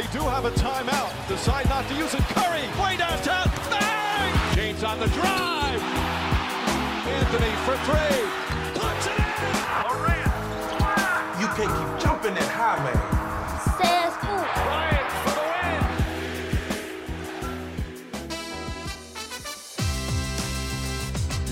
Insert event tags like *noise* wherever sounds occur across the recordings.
They do have a timeout. Decide not to use it. Curry, way downtown. Bang! James on the drive. Anthony for three. Puts it in. You can't keep jumping that high, man. 16 points. Bryant for the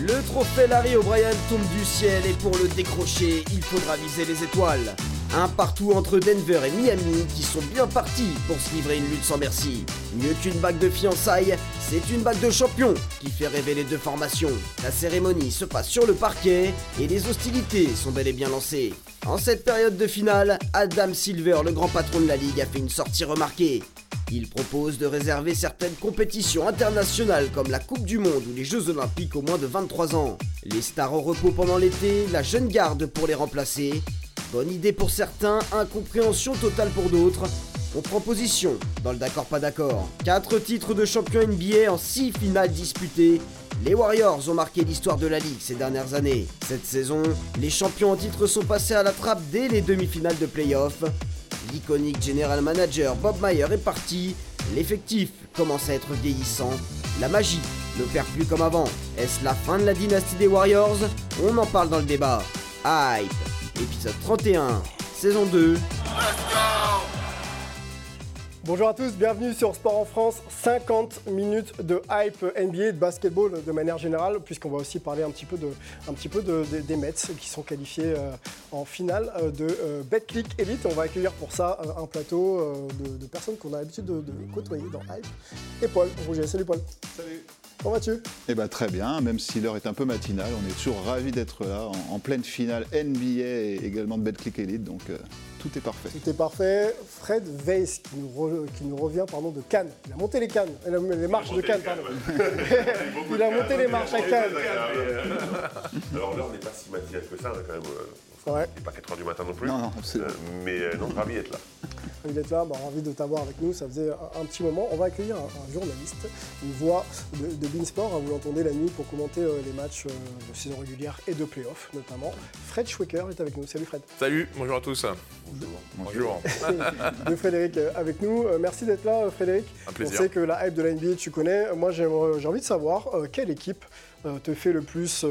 win. Le trophée Larry O'Brien tombe du ciel et pour le décrocher, il faudra viser les étoiles. Un partout entre Denver et Miami qui sont bien partis pour se livrer une lutte sans merci. Mieux qu'une bague de fiançailles, c'est une bague de champion qui fait rêver les deux formations. La cérémonie se passe sur le parquet et les hostilités sont bel et bien lancées. En cette période de finale, Adam Silver, le grand patron de la ligue, a fait une sortie remarquée. Il propose de réserver certaines compétitions internationales comme la Coupe du Monde ou les Jeux Olympiques aux moins de 23 ans. Les stars au repos pendant l'été, la jeune garde pour les remplacer. Bonne idée pour certains, incompréhension totale pour d'autres. On prend position dans le d'accord pas d'accord. 4 titres de champion NBA en 6 finales disputées. Les Warriors ont marqué l'histoire de la ligue ces dernières années. Cette saison, les champions en titre sont passés à la trappe dès les demi-finales de playoffs. L'iconique general manager Bob Meyer est parti, l'effectif commence à être vieillissant, la magie ne perd plus comme avant. Est-ce la fin de la dynastie des Warriors? On en parle dans le débat. Hype, épisode 31, saison 2. Bonjour à tous, bienvenue sur Sport en France. 50 minutes de hype NBA, de basketball de manière générale, puisqu'on va aussi parler un petit peu, de, un petit peu de- de- des Mets qui sont qualifiés euh, en finale euh, de euh, BetClick Elite. On va accueillir pour ça euh, un plateau euh, de, de personnes qu'on a l'habitude de, de côtoyer dans Hype. Et Paul Rouget. Salut Paul. Salut. Comment vas-tu Eh ben, très bien, même si l'heure est un peu matinale, on est toujours ravis d'être là, en, en pleine finale NBA et également de BetClick Elite, donc euh, tout est parfait. Tout est parfait. Fred Weiss qui nous, re- qui nous revient pardon, de Cannes. Il a monté les Cannes, les marches de Cannes, pardon. Il a monté les marches à *laughs* Cannes. Alors on n'est pas si matinal que ça, hein, quand même. euh, Ouais. Il n'est pas 4h du matin non plus. Non, non, absolument. Euh, mais euh, non, ravi d'être là. *laughs* Ravi d'être là, bah, envie de t'avoir avec nous, ça faisait un, un petit moment. On va accueillir un, un journaliste, une voix de, de Beansport, hein, vous l'entendez la nuit pour commenter euh, les matchs euh, de saison régulière et de playoff notamment. Fred Schwecker est avec nous. Salut Fred. Salut, bonjour à tous. Bonjour. *laughs* de Frédéric avec nous. Euh, merci d'être là Frédéric. Un On plaisir. sait que la hype de la NBA tu connais. Moi j'ai envie de savoir euh, quelle équipe euh, te fait le plus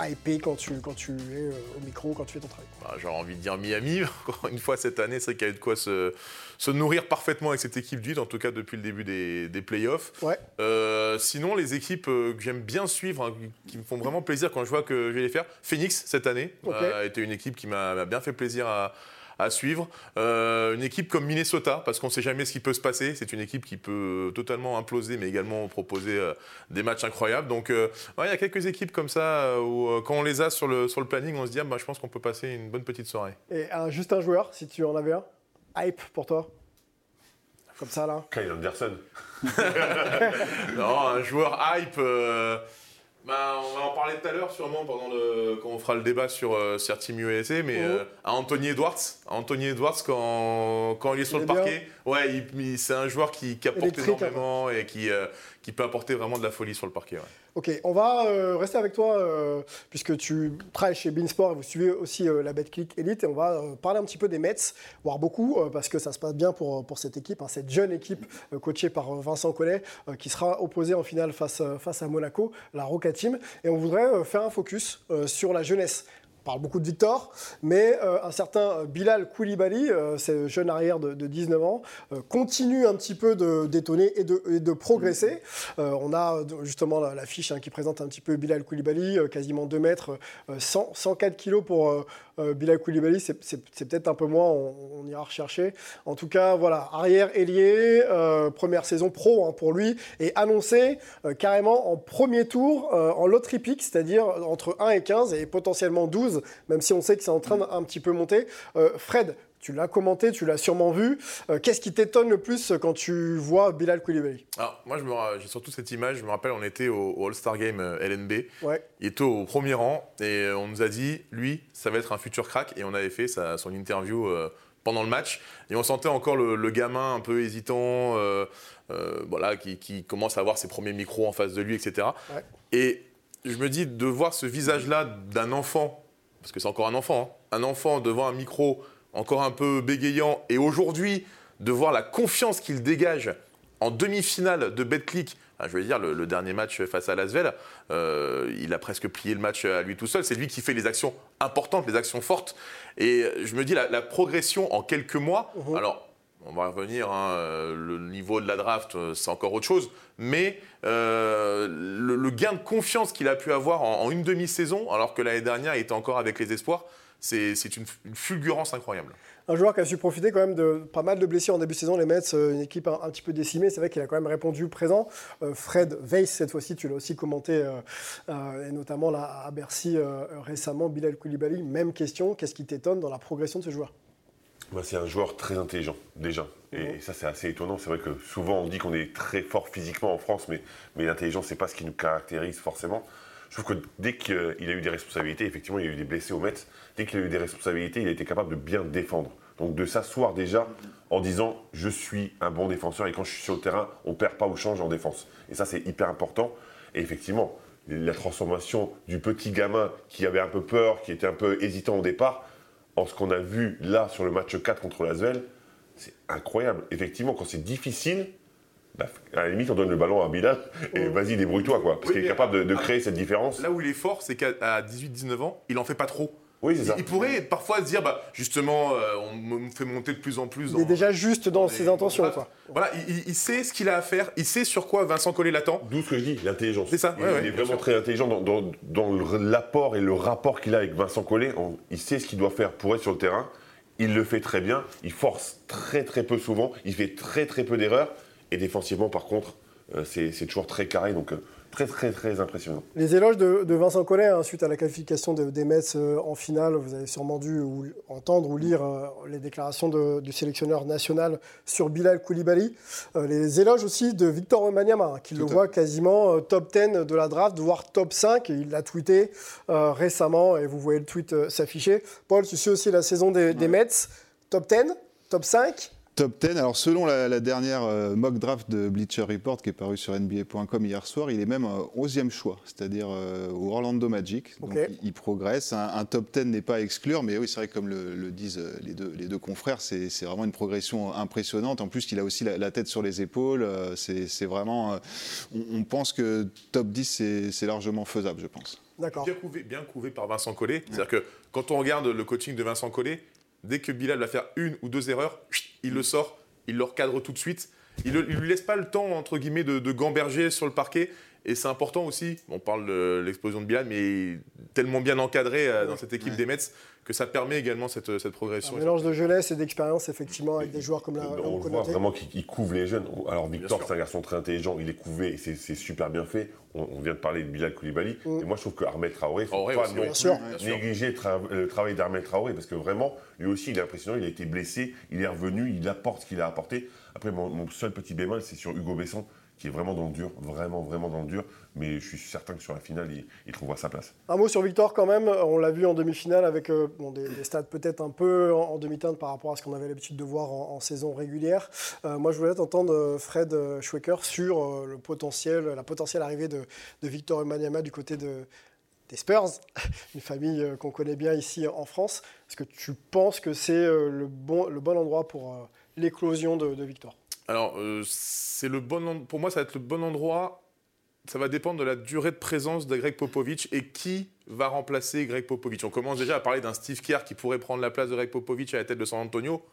hyper quand tu, quand tu es euh, au micro, quand tu fais ton travail. Bah, J'aurais envie de dire Miami. *laughs* Encore une fois, cette année, c'est vrai qu'il y a eu de quoi se, se nourrir parfaitement avec cette équipe d'huile, en tout cas depuis le début des, des playoffs. Ouais. Euh, sinon, les équipes euh, que j'aime bien suivre, hein, qui me font vraiment plaisir quand je vois que je vais les faire, Phoenix cette année Ok. euh, a été une équipe qui m'a bien fait plaisir à, à suivre. Euh, une équipe comme Minnesota, parce qu'on ne sait jamais ce qui peut se passer. C'est une équipe qui peut totalement imploser, mais également proposer euh, des matchs incroyables. Donc, euh, ouais, il y a quelques équipes comme ça euh, où, euh, quand on les a sur le, sur le planning, on se dit, ah, bah, je pense qu'on peut passer une bonne petite soirée. Et un- juste un joueur, si tu en avais un. Hype pour toi Comme ça là. Kyle Anderson. *laughs* *laughs* Non, un joueur hype. Bah, on va en parler tout à l'heure, sûrement, pendant le, quand on fera le débat sur, euh, Team USA. Mais Mhm. euh, à Anthony Edwards, à Anthony Edwards quand, quand il est sur Il le est parquet, ouais, c'est un joueur qui, qui apporte énormément et qui, euh, qui peut apporter vraiment de la folie sur le parquet. ouais. Ok, on va euh, rester avec toi euh, puisque tu travailles chez Beansport et vous suivez aussi euh, la BetClick Elite et on va parler un petit peu des Mets, voire beaucoup parce que ça se passe bien pour, pour cette équipe, hein, cette jeune équipe coachée par Vincent Collet qui sera opposée en finale face, face à Monaco, la Roca Team. Et on voudrait faire un focus sur la jeunesse. Parle beaucoup de Victor, mais euh, un certain euh, Bilal Koulibaly, euh, ce jeune arrière de, de 19 ans, continue un petit peu de détonner et de, progresser. On a justement la, la hein, qui présente un petit peu Bilal Koulibaly, quasiment 2 mètres, euh, 100 104 kilos pour Bilal Koulibaly, c'est peut-être un peu moins, on, on ira rechercher. En tout cas, voilà, arrière ailier, euh, première saison pro hein, pour lui, et annoncé euh, carrément en premier tour, euh, en lottery pick, c'est-à-dire entre 1 et 15 et potentiellement 12, même si on sait que c'est en train d'un petit peu monter. Euh, Fred, tu l'as commenté, tu l'as sûrement vu. Euh, Qu'est-ce qui t'étonne le plus quand tu vois Bilal Koulibaly? Alors, moi, j'ai surtout cette image. Je me rappelle, on était au, au All-Star Game euh, LNB. Ouais. Il était au premier rang et euh, on nous a dit, lui, ça va être un futur crack. Et on avait fait sa- son interview euh, pendant le match. Et on sentait encore le, le gamin un peu hésitant, euh, euh, voilà, qui, qui commence à avoir ses premiers micros en face de lui, etc. Ouais. Et je me dis, de voir ce visage-là d'un enfant, parce que c'est encore un enfant, hein, un enfant devant un micro encore un peu bégayant, et aujourd'hui de voir la confiance qu'il dégage en demi-finale de Betclic. Je veux dire, le, le dernier match face à Lasvel, euh, il a presque plié le match à lui tout seul. C'est lui qui fait les actions importantes, les actions fortes. Et je me dis, la, la progression en quelques mois, Mhm. alors on va revenir, hein, le niveau de la draft, euh, c'est encore autre chose, mais euh, le, le gain de confiance qu'il a pu avoir en, en une demi-saison, alors que l'année dernière, il était encore avec les espoirs, c'est une, une fulgurance incroyable. Un joueur qui a su profiter quand même de pas mal de blessures en début de saison, les Mets, euh, une équipe un, un petit peu décimée. C'est vrai qu'il a quand même répondu présent. Euh, Fred Weiss, cette fois-ci, tu l'as aussi commenté, euh, euh, et notamment là, à Bercy euh, récemment. Bilal Koulibaly, même question. Qu'est-ce qui t'étonne dans la progression de ce joueur? Moi, c'est un joueur très intelligent, déjà. Et ça, c'est assez étonnant. C'est vrai que souvent, on dit qu'on est très fort physiquement en France, mais, mais l'intelligence, c'est pas ce qui nous caractérise forcément. Je trouve que dès qu'il a eu des responsabilités, effectivement, il y a eu des blessés au Metz, dès qu'il a eu des responsabilités, il a été capable de bien défendre. Donc de s'asseoir déjà en disant je suis un bon défenseur et quand je suis sur le terrain, on perd pas ou change en défense. Et ça, c'est hyper important. Et effectivement, la transformation du petit gamin qui avait un peu peur, qui était un peu hésitant au départ, en ce qu'on a vu là sur le match 4 contre l'Asvel, c'est incroyable. Effectivement, quand c'est difficile, à la limite, on donne le ballon à Bilal et vas-y, débrouille-toi, quoi. Parce Oui, qu'il est capable de, de créer cette différence. Là où il est fort, c'est qu'à 18-19 ans, il en fait pas trop. Oui, c'est Il, ça. il pourrait parfois se dire, bah, justement, euh, on me fait monter de plus en plus. Il est déjà juste dans dans ses les- intentions. dans- Quoi. Voilà, il, sait ce qu'il a à faire, il sait sur quoi Vincent Collet l'attend. D'où ce que je dis, l'intelligence. C'est ça, Il, ouais, il ouais, est vraiment sûr. très intelligent dans, dans- dans le- l'apport et le rapport qu'il a avec Vincent Collet. On- il sait ce qu'il doit faire pour être sur le terrain. Il le fait très bien. Il force très très peu souvent. Il fait très très peu d'erreurs. Et défensivement, par contre, euh, c'est toujours très carré. Donc euh, très très très impressionnant. Les éloges de, de Vincent Collet hein, suite à la qualification de- des Mets euh, en finale, vous avez sûrement dû ou- entendre ou lire euh, les déclarations de- du sélectionneur national sur Bilal Koulibaly. Euh, les éloges aussi de Victor Wembanyama, hein, qui le Tout voit quasiment top 10 de la draft, voire top 5. Et il l'a tweeté récemment et vous voyez le tweet s'afficher. Paul, tu suis aussi la saison des, des Mets. Top 10 Top 5 Top 10, alors selon la, la dernière euh, mock draft de Bleacher Report qui est paru sur NBA.com hier soir, il est même euh, 11e choix, c'est-à-dire euh, au Orlando Magic. Donc il, il progresse. Un, un top 10 n'est pas à exclure, mais oui, c'est vrai que comme le, le disent euh, les deux, les deux confrères, c'est vraiment une progression impressionnante. En plus, il a aussi la, la tête sur les épaules. euh, C'est vraiment. euh, on, on pense que top 10, c'est- largement faisable, je pense. D'accord. Bien couvé, bien couvé par Vincent Collet. C'est-à-dire que quand on regarde le coaching de Vincent Collet, dès que Bilal va faire une ou deux erreurs, il le sort, il le recadre tout de suite. Il ne lui laisse pas le temps, entre guillemets, de, de gamberger sur le parquet. Et c'est important aussi, on parle de l'explosion de Bilal, mais tellement bien encadré euh, dans cette équipe Ouais. des Mets que ça permet également cette, cette progression. Un mélange de jeunesse et d'expérience, effectivement, avec des joueurs comme la, on le voit vraiment qu'il couvre les jeunes. Alors Victor, c'est un garçon très intelligent, il est couvé et c'est super bien fait. On, on vient de parler de Bilal Koulibaly. Mm. Et moi, je trouve que Ahmed Traoré, il faut Traoré pas aussi, non sûr. Négliger le, tra- le travail d'Ahmed Traoré parce que vraiment, lui aussi, il est impressionnant. Il a été blessé, il est revenu, il apporte ce qu'il a apporté. Après, mon, mon seul petit bémol, c'est sur Hugo Besson qui est vraiment dans le dur, vraiment, vraiment dans le dur. Mais je suis certain que sur la finale, il, trouvera sa place. Un mot sur Victor quand même, on l'a vu en demi-finale avec euh, des, des stats peut-être un peu en, demi-teinte par rapport à ce qu'on avait l'habitude de voir en, saison régulière. Euh, moi je voulais t'entendre euh, Fred Schwecker sur le potentiel, la potentielle arrivée de, de Victor Wembanyama du côté de, des Spurs, *laughs* une famille qu'on connaît bien ici en France. Est-ce que tu penses que c'est le, bon, endroit pour l'éclosion de Victor? Alors, euh, c'est le bon pour moi, ça va être le bon endroit. Ça va dépendre de la durée de présence de Greg Popovich et qui va remplacer Greg Popovich. On commence déjà à parler d'un Steve Kerr qui pourrait prendre la place de Greg Popovich à la tête de San Antonio.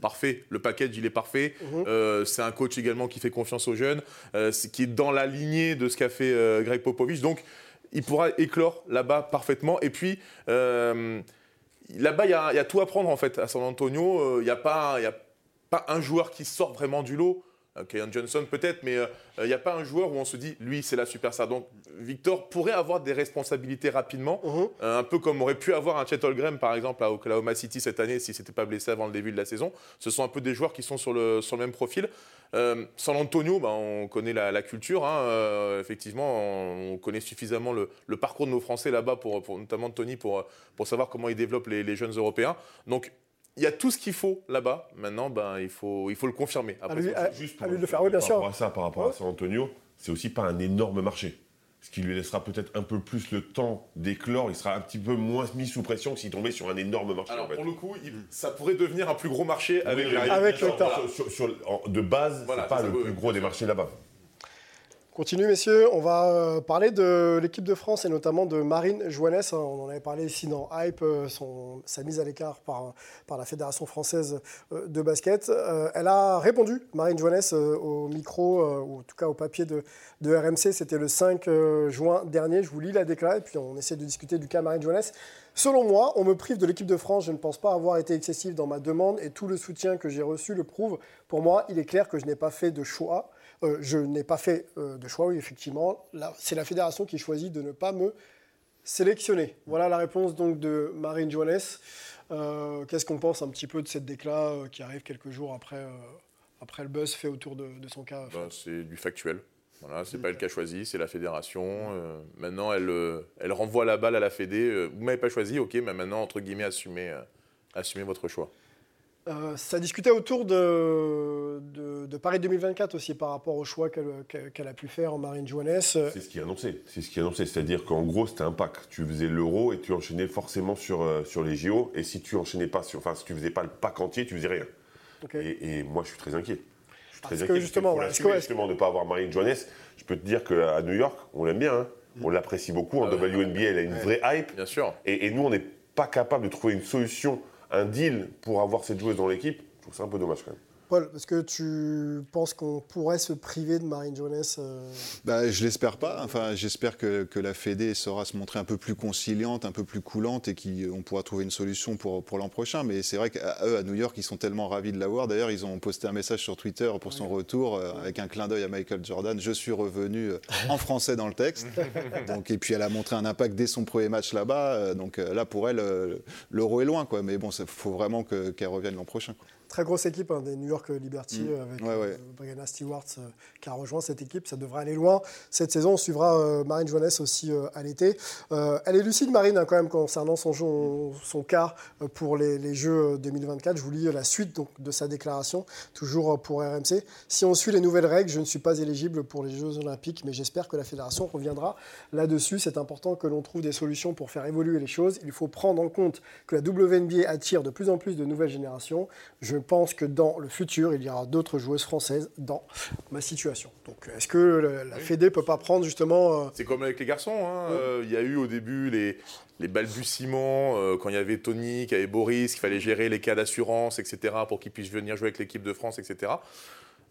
Parfait, le package il est parfait. Mhm. Euh, c'est un coach également qui fait confiance aux jeunes, euh, qui est dans la lignée de ce qu'a fait euh, Greg Popovich. Donc, il pourra éclore là-bas parfaitement. Et puis, là-bas, il y, a- il y a tout à prendre en fait à San Antonio. Il n'y a, pas- il y a pas un joueur qui sort vraiment du lot. Euh, Keon Johnson peut-être, mais euh, il n'y a pas un joueur où on se dit, lui, c'est la superstar. Donc, Victor pourrait avoir des responsabilités rapidement, Mhm. euh, un peu comme aurait pu avoir un Chet Holmgren, par exemple, à Oklahoma City cette année, s'il ne s'était pas blessé avant le début de la saison. Ce sont un peu des joueurs qui sont sur le, sur le même profil. Euh, San Antonio, ben, on connaît la, la culture. hein, euh, effectivement, on, on connaît suffisamment le, le parcours de nos Français là-bas, pour, pour- notamment Tony, pour, pour savoir comment ils développent les, les jeunes Européens. Donc, il y a tout ce qu'il faut là-bas. Maintenant, ben, il, faut, il faut le confirmer. Après, À lui- c'est- à- Juste à lui de le faire, oui, bien par sûr. rapport à ça, par rapport à San Antonio, c'est aussi pas un énorme marché. ce qui lui laissera peut-être un peu plus le temps d'éclore. Il sera un petit peu moins mis sous pression que s'il tombait sur un énorme marché. Alors en fait. pour le coup, il- ça pourrait devenir un plus gros marché avec Oui, Avec le temps. sur- sur- sur- en- de base, Voilà, c'est pas ça le plus gros des marchés là-bas. Continue, messieurs. On va euh, parler de l'équipe de France et notamment de Marine Joannes. hein. On en avait parlé ici dans Hype, euh, son- sa mise à l'écart par, la Fédération française euh, de basket. Elle a répondu, Marine Joannes, euh, au micro, ou en tout cas au papier de, de RMC. C'était le 5 euh, juin dernier. Je vous lis la déclaration et puis on essaie de discuter du cas Marine Joannes. Selon moi, on me prive de l'équipe de France. Je ne pense pas avoir été excessif dans ma demande et tout le soutien que j'ai reçu le prouve. Pour moi, il est clair que je n'ai pas fait de choix. Euh, je n'ai pas fait euh, de choix, oui, effectivement. C'est la fédération qui choisit de ne pas me sélectionner. Voilà la réponse donc de Marine Joannes. Euh, Qu'est-ce qu'on pense un petit peu de cette déclat euh, qui arrive quelques jours après, après le buzz fait autour de, de son cas Ben, c'est du factuel. Voilà, c'est pas elle qui a choisi, c'est la fédération. Euh, maintenant, elle, euh, elle renvoie la balle à la Fédé. Euh, vous m'avez pas choisi, ok, mais maintenant, entre guillemets, assumez, assumez votre choix. Euh, ça discutait autour de, de, de Paris 2024 aussi par rapport au choix qu'elle a pu faire en Marine Joannes. C'est ce qui est annoncé. C'est ce qui est annoncé. C'est-à-dire qu'en gros, c'était un pack. Tu faisais l'euro et tu enchaînais forcément sur, euh, sur les JO. Et si tu enchaînais pas sur, enfin, si tu faisais pas le pack entier, tu faisais rien. Et, et moi, je suis très inquiet. Je suis très Parce que inquiet. justement, ouais, l'assumer, est-ce que- justement, de ne pas avoir Marine Johannes. Je peux te dire qu'à New York, on l'aime bien. hein. On l'apprécie beaucoup. En Ah ouais. WNBA, elle a une vraie hype. Bien sûr. Et, et nous, on n'est pas capable de trouver une solution, un deal pour avoir cette joueuse dans l'équipe. Je trouve ça un peu dommage quand même. Paul, est-ce que tu penses qu'on pourrait se priver de Marine Joannes euh, Bah, je l'espère pas. Enfin, j'espère que, que la Fédé saura se montrer un peu plus conciliante, un peu plus coulante et qu'on pourra trouver une solution pour, pour l'an prochain. Mais c'est vrai qu'à eux, à New York, ils sont tellement ravis de l'avoir. D'ailleurs, ils ont posté un message sur Twitter pour son retour euh, avec un clin d'œil à Michael Jordan. Je suis revenu euh, en français dans le texte. *laughs* Donc, et puis, elle a montré un impact dès son premier match là-bas. Euh, Donc là, pour elle, l'euro est loin. Quoi. Mais bon, il faut vraiment que- qu'elle revienne l'an prochain. quoi. Très grosse équipe hein, des New York Liberty Mm. euh, avec Ouais, ouais. euh, Brianna Stewart euh, qui a rejoint cette équipe. Ça devrait aller loin. Cette saison, on suivra Marine Joannes aussi à l'été. Elle est lucide, Marine, hein, quand même, concernant son, jeu- son cas pour les, les Jeux 2024. Je vous lis la suite donc, de sa déclaration, toujours pour RMC. Si on suit les nouvelles règles, je ne suis pas éligible pour les Jeux Olympiques, mais j'espère que la fédération reviendra là-dessus. C'est important que l'on trouve des solutions pour faire évoluer les choses. Il faut prendre en compte que la WNBA attire de plus en plus de nouvelles générations. Je pense que dans le futur, il y aura d'autres joueuses françaises dans ma situation. Donc, est-ce que la, la Fédé peut pas prendre justement euh, C'est comme avec les garçons. hein. Euh, Il y a eu au début les, les balbutiements, euh, quand il y avait Tony, qu'il y avait Boris, qu'il fallait gérer les cas d'assurance, etc., pour qu'ils puissent venir jouer avec l'équipe de France, etc.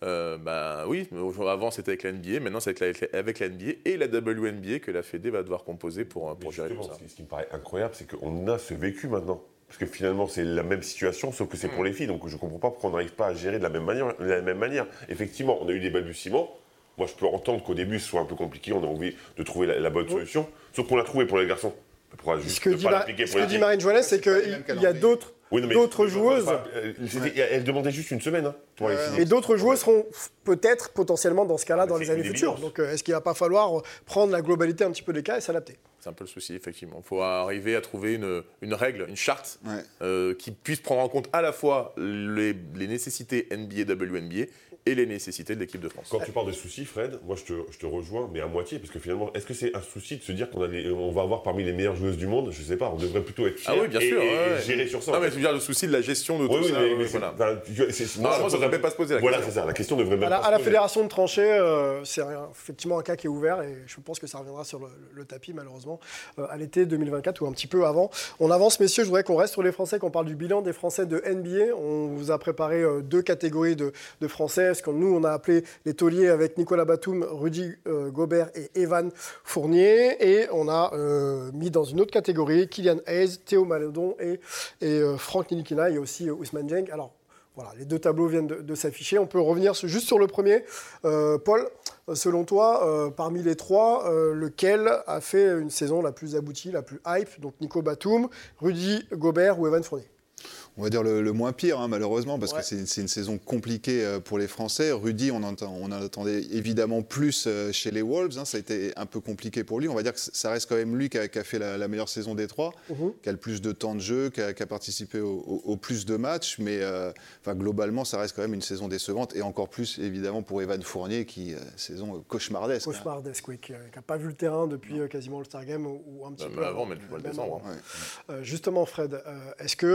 Euh, ben oui, avant c'était avec la NBA, maintenant c'est avec la, avec la NBA et la WNBA que la Fédé va devoir composer pour, pour gérer tout ça. ce qui- ce qui me paraît incroyable, c'est qu'on a ce vécu maintenant. Parce que finalement, c'est la même situation, sauf que c'est pour les filles. Donc je ne comprends pas pourquoi on n'arrive pas à gérer de la même manière. De la même manière. Effectivement, on a eu des balbutiements. Moi, je peux entendre qu'au début, ce soit un peu compliqué. On a envie de trouver la, la bonne solution. Sauf qu'on l'a trouvé pour les garçons. Pourquoi juste Ce que dit, pas ce pour que les dit Marine Joannes, c'est qu'il y a d'autres Oui, non, mais- d'autres joueuses. enfin, euh, Elle demandait juste une semaine. hein, pour les filles. Et d'autres joueuses seront peut-être potentiellement dans ce cas-là Ah, dans les années futures. Donc euh, est-ce qu'il ne va pas falloir euh, prendre la globalité un petit peu des cas et s'adapter? C'est un peu le souci, effectivement. Il faut arriver à trouver une, une règle, une charte Ouais. euh, qui puisse prendre en compte à la fois les, les nécessités NBA, WNBA et les nécessités de l'équipe de France. Quand tu parles de soucis, Fred, moi je te, je te rejoins, mais à moitié, parce que finalement, est-ce que c'est un souci de se dire qu'on a les- on va avoir parmi les meilleures joueuses du monde? Je sais pas, on devrait plutôt être fiers Ah oui, bien et, sûr. et- ouais, et ouais. gérer sur ça. Non, mais je veux dire le souci de la gestion de Oui, tout oui, ça. mais, ouais, mais c'est- voilà. tu Non, ça devrait pas se poser la Voilà, question. c'est ça. La question devrait même À la, pas à se la poser. fédération de trancher, euh, c'est effectivement un cas qui est ouvert et je pense que ça reviendra sur le, le tapis malheureusement euh, à l'été 2024 ou un petit peu avant. On avance messieurs, je voudrais qu'on reste sur les Français, qu'on parle du bilan des Français de NBA. On vous a préparé euh, deux catégories de, de Français, ce que nous on a appelé les tauliers avec Nicolas Batum, Rudy euh, Gobert et Evan Fournier. Et on a euh, mis dans une autre catégorie Kylian Hayes, Théo Maledon et, et euh, Franck Nilikina et aussi euh, Ousmane Dieng. Alors voilà, les deux tableaux viennent de, s'afficher. On peut revenir juste sur le premier. Paul, selon toi, parmi les trois, lequel a fait une saison la plus aboutie, la plus hype? Donc Nico Batum, Rudy Gobert ou Evan Fournier? On va dire le, le moins pire, hein, malheureusement, parce Ouais. que c'est une saison compliquée euh, pour les Français. Rudy, on, entend- on en attendait évidemment plus euh, chez les Wolves. hein, ça a été un peu compliqué pour lui. On va dire que ça reste quand même lui qui a, qui a fait la, la meilleure saison des trois, Mhm. qui a le plus de temps de jeu, qui a, qui a participé au, au- au plus de matchs. Mais euh, enfin, globalement, ça reste quand même une saison décevante. Et encore plus, évidemment, pour Evan Fournier, qui, euh, saison cauchemardesque. hein. Cauchemardesque, oui, qui n'a pas vu le terrain depuis quasiment le Star Game ou, ou un petit Même peu avant, mais depuis le mois de même décembre. Ouais. Euh, justement, Fred, euh, est-ce que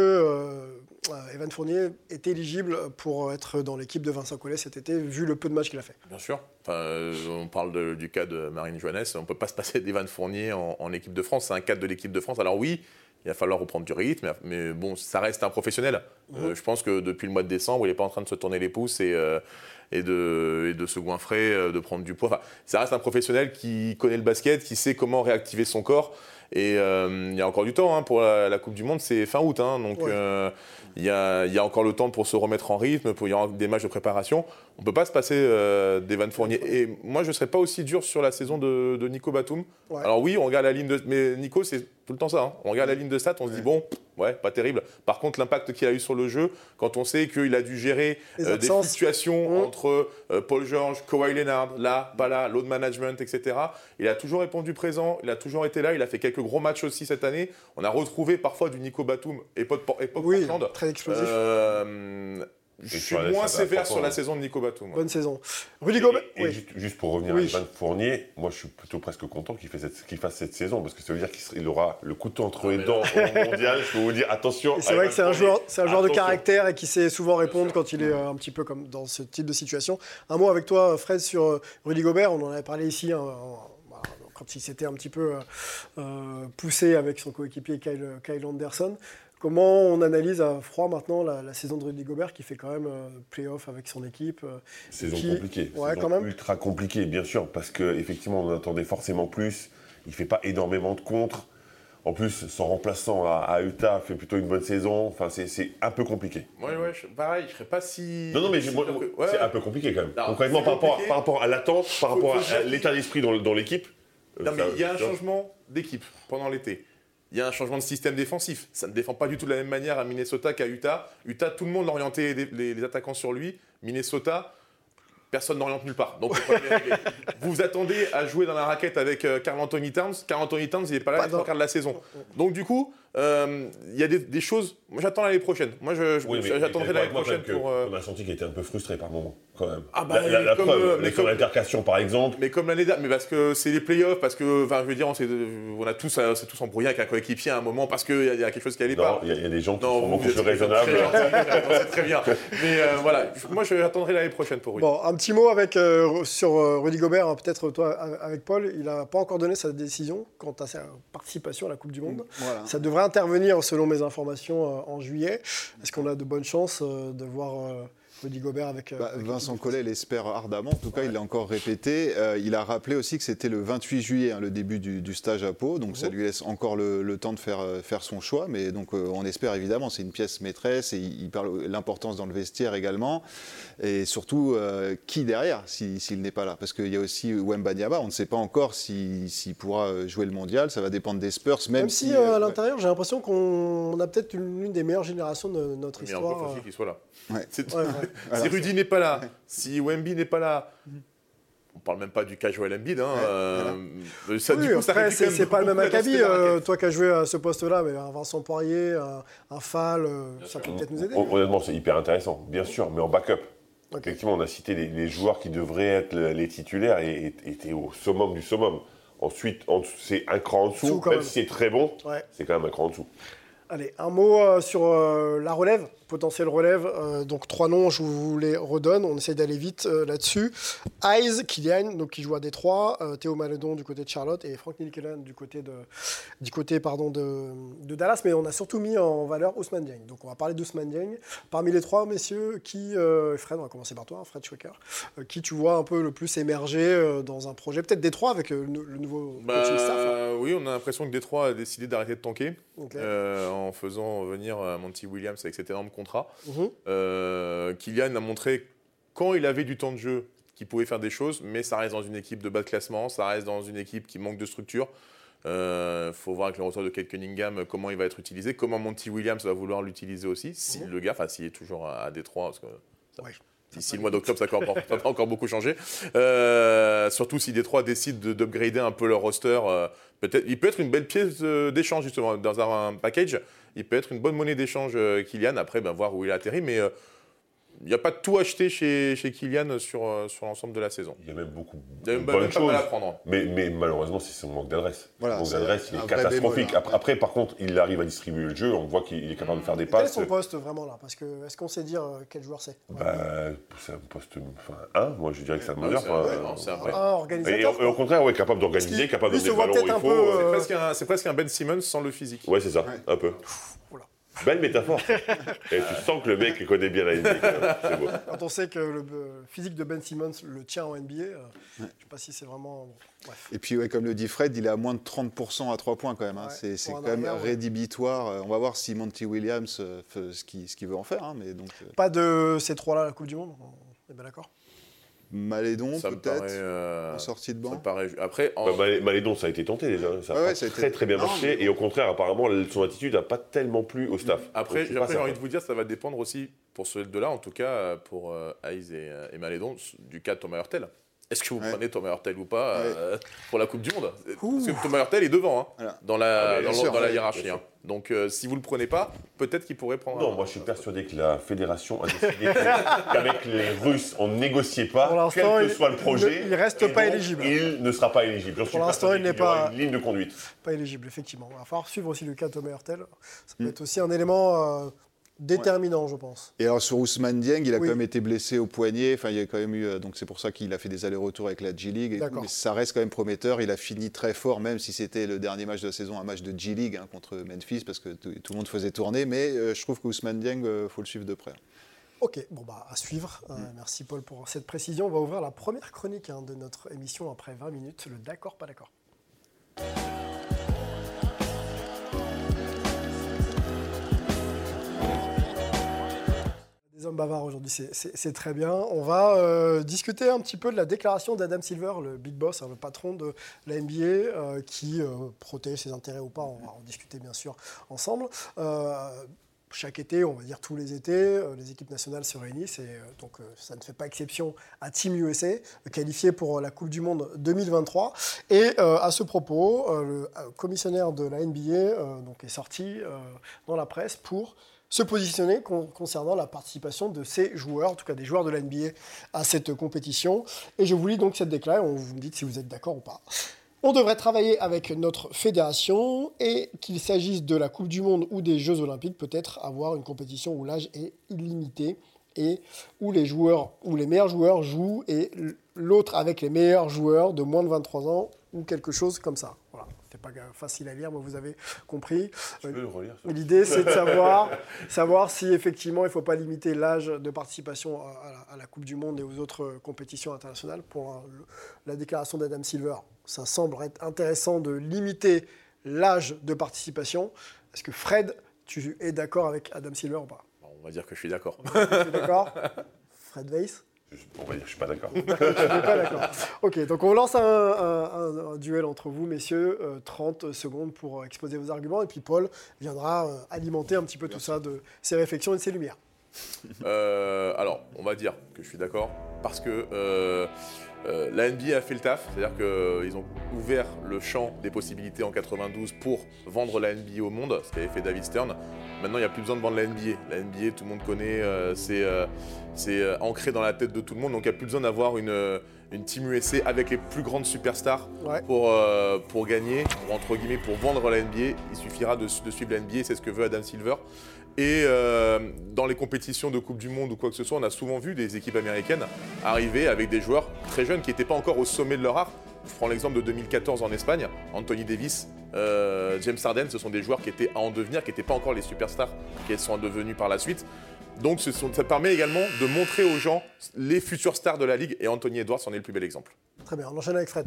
Evan Fournier est éligible pour être dans l'équipe de Vincent Collet cet été, vu le peu de matchs qu'il a fait Bien sûr. Enfin, euh, on parle de- du cas de Marine Johannes. On ne peut pas se passer d'Evan Fournier en, en équipe de France. C'est un cadre de l'équipe de France. Alors oui, il va falloir reprendre du rythme, mais bon, ça reste un professionnel. Euh, je pense que depuis le mois de décembre, il n'est pas en train de se tourner les pouces et, euh, et, de, et de se goinfrer, euh, de prendre du poids. Enfin, ça reste un professionnel qui connaît le basket, qui sait comment réactiver son corps. Et euh, il y a encore du temps hein, pour la, la Coupe du Monde, c'est fin août. hein, donc Ouais. euh, il y, a, il y a encore le temps pour se remettre en rythme, pour il y aura des matchs de préparation. On ne peut pas se passer euh, d'Evan Fournier. Et moi, je ne serais pas aussi dur sur la saison de, de Nico Batum. Ouais. Alors oui, on regarde la ligne de... Mais Nico, c'est tout le temps ça. hein. On regarde la ligne de stats, on se dit, bon, ouais, pas terrible. Par contre, l'impact qu'il a eu sur le jeu, quand on sait qu'il a dû gérer euh, des fluctuations Mmh. entre euh, Paul George, Kawhi Leonard, là, pas là, load management, etc. Il a toujours répondu présent, il a toujours été là, il a fait quelques gros matchs aussi cette année. On a retrouvé parfois du Nico Batum, époque, époque Oui, Portland. très explosif. Euh, je suis moins sévère sur la saison de Nico Batum. Bonne saison. Rudy Gobert, Et, oui. juste, juste pour revenir Oui. à Ivan Fournier, moi je suis plutôt presque content qu'il fasse, cette- qu'il fasse cette saison parce que ça veut dire qu'il aura le couteau entre les dents au mondial. Je peux vous dire attention. C'est vrai que c'est un joueur, c'est un joueur de caractère et qui sait souvent répondre quand il est euh, un petit peu comme dans ce type de situation. Un mot avec toi, Fred, sur euh, Rudy Gobert. On en avait parlé ici hein, en- bah, quand il s'était un petit peu euh, euh, poussé avec son coéquipier Kyle, Kyle Anderson. Comment on analyse à froid maintenant la, la saison de Rudy Gobert qui fait quand même euh, playoff avec son équipe euh, Saison qui- compliquée. Ouais, saison quand même. Ultra compliquée, bien sûr, parce qu'effectivement, on en attendait forcément plus. Il fait pas énormément de contre. En plus, son remplaçant à, à Utah fait plutôt une bonne saison. Enfin, c'est- un peu compliqué. Ouais, ouais, je- pareil, je serais pas si. Non, non, mais si c'est ouais. un peu compliqué quand même. Non, Concrètement, par rapport, à- compliqué. par rapport à l'attente, par rapport à l'état d'esprit dans, dans l'équipe. euh, Non, mais il y a un changement d'équipe pendant l'été. Il y a un changement de système défensif. Ça ne défend pas du tout de la même manière à Minnesota qu'à Utah. Utah, tout le monde orientait les, les- les attaquants sur lui. Minnesota, personne n'oriente nulle part. Donc, vous vous attendez à jouer dans la raquette avec euh, Carl Anthony Towns. Carl Anthony Towns, il n'est pas là les trois quarts de la saison. Donc, du coup, euh, il y a des, des choses. Moi, j'attends l'année prochaine. Moi, je, je- Oui, mais j'attendrai l'année prochaine pour. euh, On a senti qu'il était un peu frustré par moment, quand même. Ah bah, la, la- la comme, preuve, euh, mais comme- l'intercation, par exemple. Mais comme l'année dernière, mais parce que c'est les playoffs, parce que, enfin, je veux dire, on, s'est- on a tous, euh, s'est tous embrouillés avec un coéquipier à un moment parce qu'il y, y a quelque chose qui allait Non, pas. il y, a- il y a des gens qui Non, sont beaucoup plus raisonnables. c'est très bien. Mais euh, voilà, moi, j'attendrai l'année prochaine pour lui. Bon, un petit mot avec, euh, sur euh, Rudy Gobert, hein, peut-être toi avec Paul. Il n'a pas encore donné sa décision quant à sa participation à la Coupe du Monde. Voilà. Ça devrait intervenir, selon mes informations, euh, en juillet. Est-ce qu'on a de bonnes chances euh, de voir euh, Rudy Gobert avec. euh, Bah, avec Vincent Collet l'espère ardemment, en tout cas il l'a encore répété. Euh, il a rappelé aussi que c'était le 28 juillet, hein, le début du, du stage à Pau, donc ça lui laisse encore le, le temps de faire, euh, faire son choix. Mais donc euh, on espère évidemment, c'est une pièce maîtresse et il, il parle de l'importance dans le vestiaire également. Et surtout, euh, qui derrière si- s'il n'est pas là? Parce qu'il y a aussi Wembanyama, on ne sait pas encore si- s'il pourra euh, jouer le mondial, ça va dépendre des Spurs, même, Même, si, si. à l'intérieur, j'ai l'impression qu'on on a peut-être une- l'une des meilleures générations de notre Mais encore histoire. faut-il euh. qu'il soit là. Ouais. *laughs* Alors, si Rudy n'est pas là, si Wemby n'est pas là, on parle même pas du cas Joel Embiid. Hein, euh, ça, Oui, du coup, ça après, c'est pas le même acabit. euh, toi qui as joué à ce poste-là, mais un Vincent Poirier, un, un Fall, euh, ça peut peut-être nous aider. Hon- Honnêtement, c'est hyper intéressant, bien sûr, mais en backup. Effectivement, on a cité les, les joueurs qui devraient être le- les titulaires et, étaient au summum du summum. Ensuite, en c'est un cran en Dessous, quand même même. si c'est très bon, Ouais. c'est quand même un cran en dessous. Allez, un mot euh, sur euh, la relève, potentielle relève. Euh, donc trois noms, je vous les redonne. On essaye d'aller vite euh, là-dessus. Eyes, Kylian, donc qui joue à Détroit. euh, Théo Maledon du côté de Charlotte et Frank Nilkelen du côté de, du côté pardon de, de Dallas. Mais on a surtout mis en valeur Ousmane Dieng. Donc on va parler d'Ousmane Dieng. Parmi les trois messieurs, qui euh, Fred, on va commencer par toi, Fred Schwecker, qui tu vois un peu le plus émerger dans un projet, peut-être Détroit avec le, le nouveau Bah, coaching staff. hein. oui, on a l'impression que Détroit a décidé d'arrêter de tanker en faisant venir Monty Williams avec cet énorme contrat. Mhm. Euh, Kylian a montré quand il avait du temps de jeu qu'il pouvait faire des choses, mais ça reste dans une équipe de bas de classement, ça reste dans une équipe qui manque de structure. Il faut voir avec le retour de Kate Cunningham comment il va être utilisé, comment Monty Williams va vouloir l'utiliser aussi, si le gars, enfin s'il est toujours à, à Détroit, parce que ça- Ouais. D'ici le mois d'octobre, ça n'a encore, *laughs* encore beaucoup changé. Euh, surtout si Détroit décide de- d'upgrader un peu leur roster. euh, peut-être, il peut être une belle pièce euh, d'échange, justement, dans un, un package. Il peut être une bonne monnaie d'échange, Kylian. Après, ben, voir où il atterrit. Mais n'y a pas de tout acheté chez, chez Kylian sur, euh, sur l'ensemble de la saison. Il y a même beaucoup Il y a de même bonnes pas mal choses. à prendre. Mais, mais malheureusement, c'est son manque d'adresse. Voilà, manque d'adresse, il est catastrophique. bémol, après, après, par contre, il arrive à distribuer le jeu. On voit qu'il est capable de faire des Quel est passes. son poste vraiment là? Parce que est-ce qu'on sait dire euh, quel joueur c'est? Bah, c'est un poste. Enfin, un, moi je dirais que c'est un meneur. c'est un organisateur. et au contraire, ouais, capable d'organiser, capable de donner se le voit ballon où il peut-être faut. un peu, C'est presque, un- Ben Simmons sans le physique. Ouais, c'est ça, un peu. Oula. Belle métaphore. *laughs* et tu sens que le mec connaît bien la NBA. quand même. C'est beau. Quand on sait que le euh, physique de Ben Simmons le tient en NBA, euh, je ne sais pas si c'est vraiment. bref. Et puis, ouais, comme le dit Fred, il est à moins de 30% à 3 points quand même. hein. Ouais, c'est quand même arrière, rédhibitoire. Euh, On va voir si Monty Williams fait ce qu'il ce qu'il veut en faire. hein, mais donc, Pas de ces trois-là à la Coupe du Monde On est bien d'accord? Malédon, Ça peut-être, euh, en sortie de ça me banc. paraît- Après, en- Bah, Malé- Malédon, ça a été tenté déjà. Ça a Ouais, pas ouais, ça a été- très très bien Non, marché. mais- Et au contraire, apparemment, son attitude n'a pas tellement plu au staff. Après, j'ai envie de vous dire, ça va dépendre aussi, pour ceux de là, en tout cas, euh, pour euh, Hayes et, et Malédon, du cas de Thomas Hurtel. Est-ce que vous Ouais. prenez Thomas Hurtel ou pas euh, pour la Coupe du Monde Ouh. Parce que Thomas Hurtel est devant hein, Voilà. dans la, Ah, dans, sûr, dans la hiérarchie. hein. Donc, euh, si vous le prenez pas, peut-être qu'il pourrait prendre. Non, un- moi je suis persuadé que la fédération a décidé *laughs* qu'avec les Russes, on ne négociait pas, Pour l'instant, quel que il- soit le projet. il ne reste pas donc, éligible. Il ne sera pas éligible. Suis l'instant, il n'est qu'il y aura pas- une ligne de conduite. Pas éligible, effectivement. Il va falloir suivre aussi le cas de Thomas Hurtel. Ça peut Mm. être aussi un élément euh, déterminant, je pense. Et alors sur Ousmane Dieng, il a Oui. quand même été blessé au poignet. Enfin, il y a quand même eu. euh, Donc c'est pour ça qu'il a fait des allers-retours avec la G League. et tout, D'accord. Mais ça reste quand même prometteur. Il a fini très fort, même si c'était le dernier match de la saison, un match de G League hein, contre Memphis, parce que tout tout le monde faisait tourner. Mais euh, je trouve qu'Ousmane Dieng, il faut le suivre de près. Ok, bon bah à suivre. Euh, merci Paul pour cette précision. On va ouvrir la première chronique hein, de notre émission après 20 minutes. Le d'accord, pas d'accord. Des hommes bavards aujourd'hui, c'est- très bien. On va euh, discuter un petit peu de la déclaration d'Adam Silver, le big boss, hein, le patron de la NBA, euh, qui euh, protège ses intérêts ou pas. On va en discuter bien sûr ensemble. Chaque été, on va dire tous les étés, les équipes nationales se réunissent et donc ça ne fait pas exception à Team USA, qualifié pour la Coupe du Monde 2023. Et à ce propos, le commissionnaire de la NBA donc est sorti dans la presse pour se positionner con- concernant la participation de ces joueurs, en tout cas des joueurs de la NBA, à cette compétition. Et je vous lis donc cette déclaration, vous me dites si vous êtes d'accord ou pas. On devrait travailler avec notre fédération et qu'il s'agisse de la Coupe du Monde ou des Jeux Olympiques, peut-être avoir une compétition où l'âge est illimité et où les joueurs ou les meilleurs joueurs jouent et l'autre avec les meilleurs joueurs de moins de 23 ans ou quelque chose comme ça. Voilà, pas facile à lire, mais vous avez compris. Tu peux le relire ça L'idée, c'est de savoir, *laughs* savoir si effectivement il ne faut pas limiter l'âge de participation à à la, à la Coupe du Monde et aux autres euh, compétitions internationales. Pour euh, le- la déclaration d'Adam Silver, ça semble être intéressant de limiter l'âge de participation. Est-ce que Fred, tu es d'accord avec Adam Silver ou pas? Bon, on va dire que je suis d'accord. D'accord? *laughs* Fred Weiss? On va dire, je suis pas d'accord. *laughs* Je suis pas d'accord. Ok, donc on lance un, un- un- un duel entre vous, messieurs. euh, 30 secondes pour euh, exposer vos arguments. Et puis Paul viendra euh, alimenter un petit peu tout ça de ses réflexions et de ses lumières. Euh, alors, on va dire que je suis d'accord parce que euh, euh, la NBA a fait le taf, c'est-à-dire qu'ils ont ouvert le champ des possibilités en 92 pour vendre la NBA au monde, ce qu'avait fait David Stern. Maintenant, il n'y a plus besoin de vendre la NBA. La NBA, tout le monde connaît, c'est c'est, ancré dans la tête de tout le monde, donc il n'y a plus besoin d'avoir une, une team USA avec les plus grandes superstars Ouais. pour, pour gagner, pour, entre guillemets, pour vendre la NBA. Il suffira de, de suivre la NBA, c'est ce que veut Adam Silver. Et euh, dans les compétitions de Coupe du Monde ou quoi que ce soit, on a souvent vu des équipes américaines arriver avec des joueurs très jeunes qui n'étaient pas encore au sommet de leur art. Je prends l'exemple de 2014 en Espagne, Anthony Davis, euh, James Harden, ce sont des joueurs qui étaient à en devenir, qui n'étaient pas encore les superstars qu'elles sont devenus par la suite. Donc ça permet également de montrer aux gens les futures stars de la ligue, et Anthony Edwards en est le plus bel exemple. Très bien, on enchaîne avec Fred.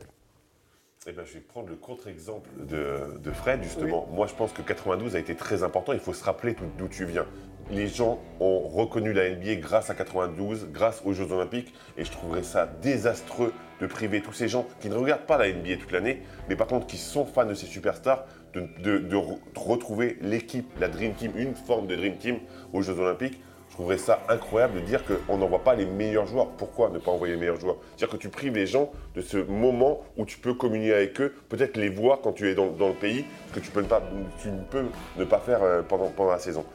Eh ben, je vais prendre le contre-exemple de, de Fred, justement. Moi, je pense que 92 a été très important. Il faut se rappeler d'où- d'où tu viens. les gens ont reconnu la NBA grâce à 92, grâce aux Jeux Olympiques, et je trouverais ça désastreux de priver tous ces gens qui ne regardent pas la NBA toute l'année, mais par contre qui sont fans de ces superstars, de, de- de re- retrouver l'équipe, la Dream Team, une forme de Dream Team aux Jeux Olympiques. Je trouverais ça incroyable de dire qu'on n'envoie pas les meilleurs joueurs. Pourquoi ne pas envoyer les meilleurs joueurs? C'est-à-dire que tu prives les gens de ce moment où tu peux communier avec eux, peut-être les voir quand tu es dans, dans le pays, ce que tu peux ne pas, tu ne peux ne pas faire euh, pendant, pendant la saison.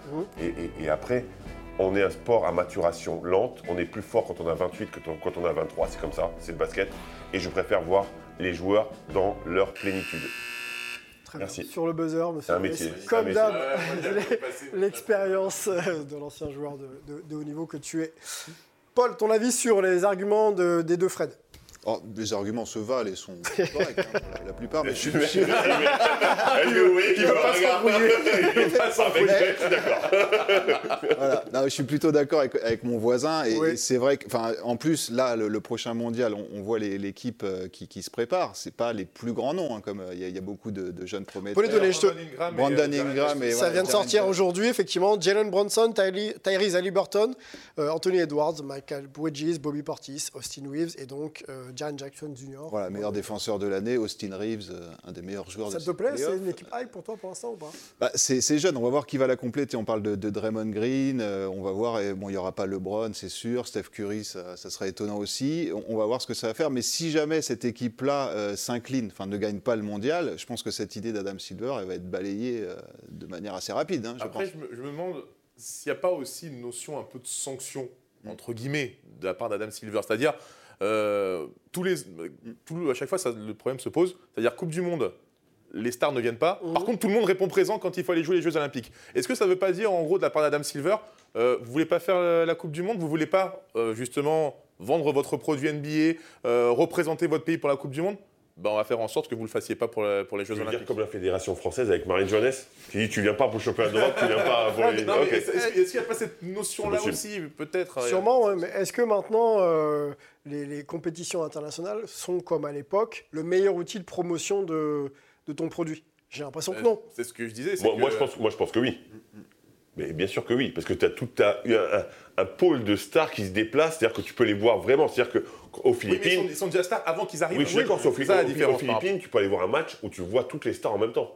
Et, et- et après, on est un sport à maturation lente. On est plus fort quand on a 28 que quand on a 23. C'est comme ça, c'est le basket. Et je préfère voir les joueurs dans leur plénitude. Très Merci. bien. Sur le buzzer, monsieur. Un métier, Comme d'hab, l'expérience euh, de l'ancien joueur de, de- de haut niveau que tu es. Paul, ton avis sur les arguments de- des deux Fred? Oh, les arguments se valent et sont *laughs* corrects, hein, pour la, la plupart. Mais je, Il pas s'embrouiller. Il veut pas s'embrouiller. Je suis d'accord. *laughs* voilà. Non, je suis plutôt d'accord avec, avec mon voisin. Et, Oui. et c'est vrai que, enfin, en plus, là, le, le prochain mondial, on, on voit l'équipe euh, qui, qui se prépare. C'est pas les plus grands noms, hein, comme euh, il y, a- il y a beaucoup de, de jeunes prometteurs. Pour les donner, je te- Brandon Ingram et, Brandon euh, Ingram et Ça vient de sortir aujourd'hui, effectivement. Jalen Bronson, Tyrese Halliburton, euh, Anthony Edwards, Michael Bridges, Bobby Portis, Austin Reeves et donc euh, Jaren Jackson Jr. Voilà, meilleur défenseur de l'année, Austin Reeves, euh, un des meilleurs joueurs Ça de te plaît ces C'est une équipe hype pour toi pour l'instant ou pas? Bah, c'est jeune, on va voir qui va la compléter. On parle de, de Draymond Green, euh, on va voir, et bon, il n'y aura pas LeBron, c'est sûr, Steph Curry, ça, ça sera étonnant aussi. On, on va voir ce que ça va faire, mais si jamais cette équipe-là euh, s'incline, enfin ne gagne pas le mondial, je pense que cette idée d'Adam Silver, elle va être balayée euh, de manière assez rapide, hein, je Après, pense. je me, je me demande s'il n'y a pas aussi une notion un peu de sanction, entre guillemets, de la part d'Adam Silver. C'est-à-dire, euh, tous les, tout- à chaque fois, ça- le problème se pose. C'est-à-dire, Coupe du Monde, les stars ne viennent pas. Par contre, tout le monde répond présent quand il faut aller jouer les Jeux Olympiques. Est-ce que ça ne veut pas dire, en gros, de la part d'Adam Silver, euh, vous voulez pas faire la, Coupe du Monde? Vous voulez pas, euh, justement, vendre votre produit NBA, euh, représenter votre pays pour la Coupe du Monde? Ben, on va faire en sorte que vous ne le fassiez pas pour, la- pour les Jeux Je veux dire Olympiques. comme la fédération française avec Marine Joannès, qui dit tu viens pas pour le championnat d'Europe, tu viens pas pour les. Non, mais Ok. est-ce qu'il n'y a pas cette notion-là aussi Peut-être. Sûrement, ouais, mais est-ce que maintenant euh, les, les compétitions internationales sont comme à l'époque le meilleur outil de promotion de, de ton produit J'ai l'impression que Euh, non. C'est ce que je disais. Moi, que- moi, je pense, moi, je pense que oui. Mais bien sûr que oui, parce que tu as tout un, un- un pôle de stars qui se déplacent, c'est-à-dire que tu peux les voir vraiment. C'est-à-dire qu'aux Oui, mais ils Philippines, sont, ils sont déjà stars avant qu'ils arrivent. oui, je suis d'accord, la qu'aux différence. par Philippines, tu peux aller voir un match où tu vois toutes les stars en même temps.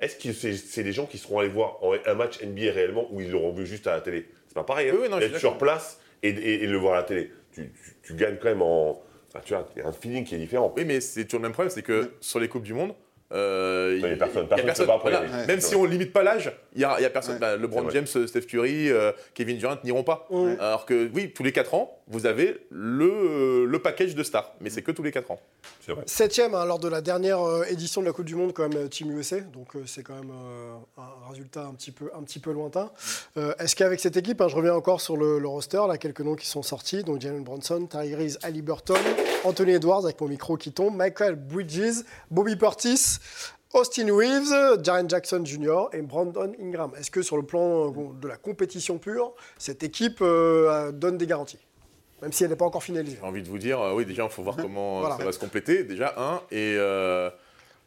Est-ce que c'est des gens qui seront allés voir un match NBA réellement ou ils l'auront vu juste à la télé? C'est pas pareil. hein. Oui, oui, non, Être sur place et, et- et le voir à la télé. Tu, tu- tu gagnes quand même en. tu vois, il y a un feeling qui est différent. Oui, mais c'est toujours le même problème, c'est que sur les Coupes du Monde, euh, il y a personne, y a personne se bat pour voilà. les- Même si on limite pas l'âge, il y a, il y a personne. Ouais. bah, LeBron James, Steph Curry, euh, Kevin Durant n'iront pas. Mm. Alors que oui, tous les 4 ans, vous avez le, le package de stars, mais c'est que tous les 4 ans. C'est vrai. Septième hein, lors de la dernière euh, édition de la Coupe du Monde, quand même, Team USA. Donc euh, c'est quand même euh, un résultat un petit peu, un petit peu lointain. Euh, Est-ce qu'avec cette équipe, hein, je reviens encore sur le, le roster, là, quelques noms qui sont sortis. Donc Jalen Bronson, Tyrese Halliburton, Anthony Edwards avec mon micro qui tombe, Michael Bridges, Bobby Portis. Austin Reeves, Jaren Jackson Jr. et Brandon Ingram. Est-ce que sur le plan de la compétition pure, cette équipe euh, donne des garanties? Même si elle n'est pas encore finalisée. J'ai envie de vous dire, euh, oui, déjà, il faut voir comment Voilà. ça va se compléter. Déjà, un. Et euh,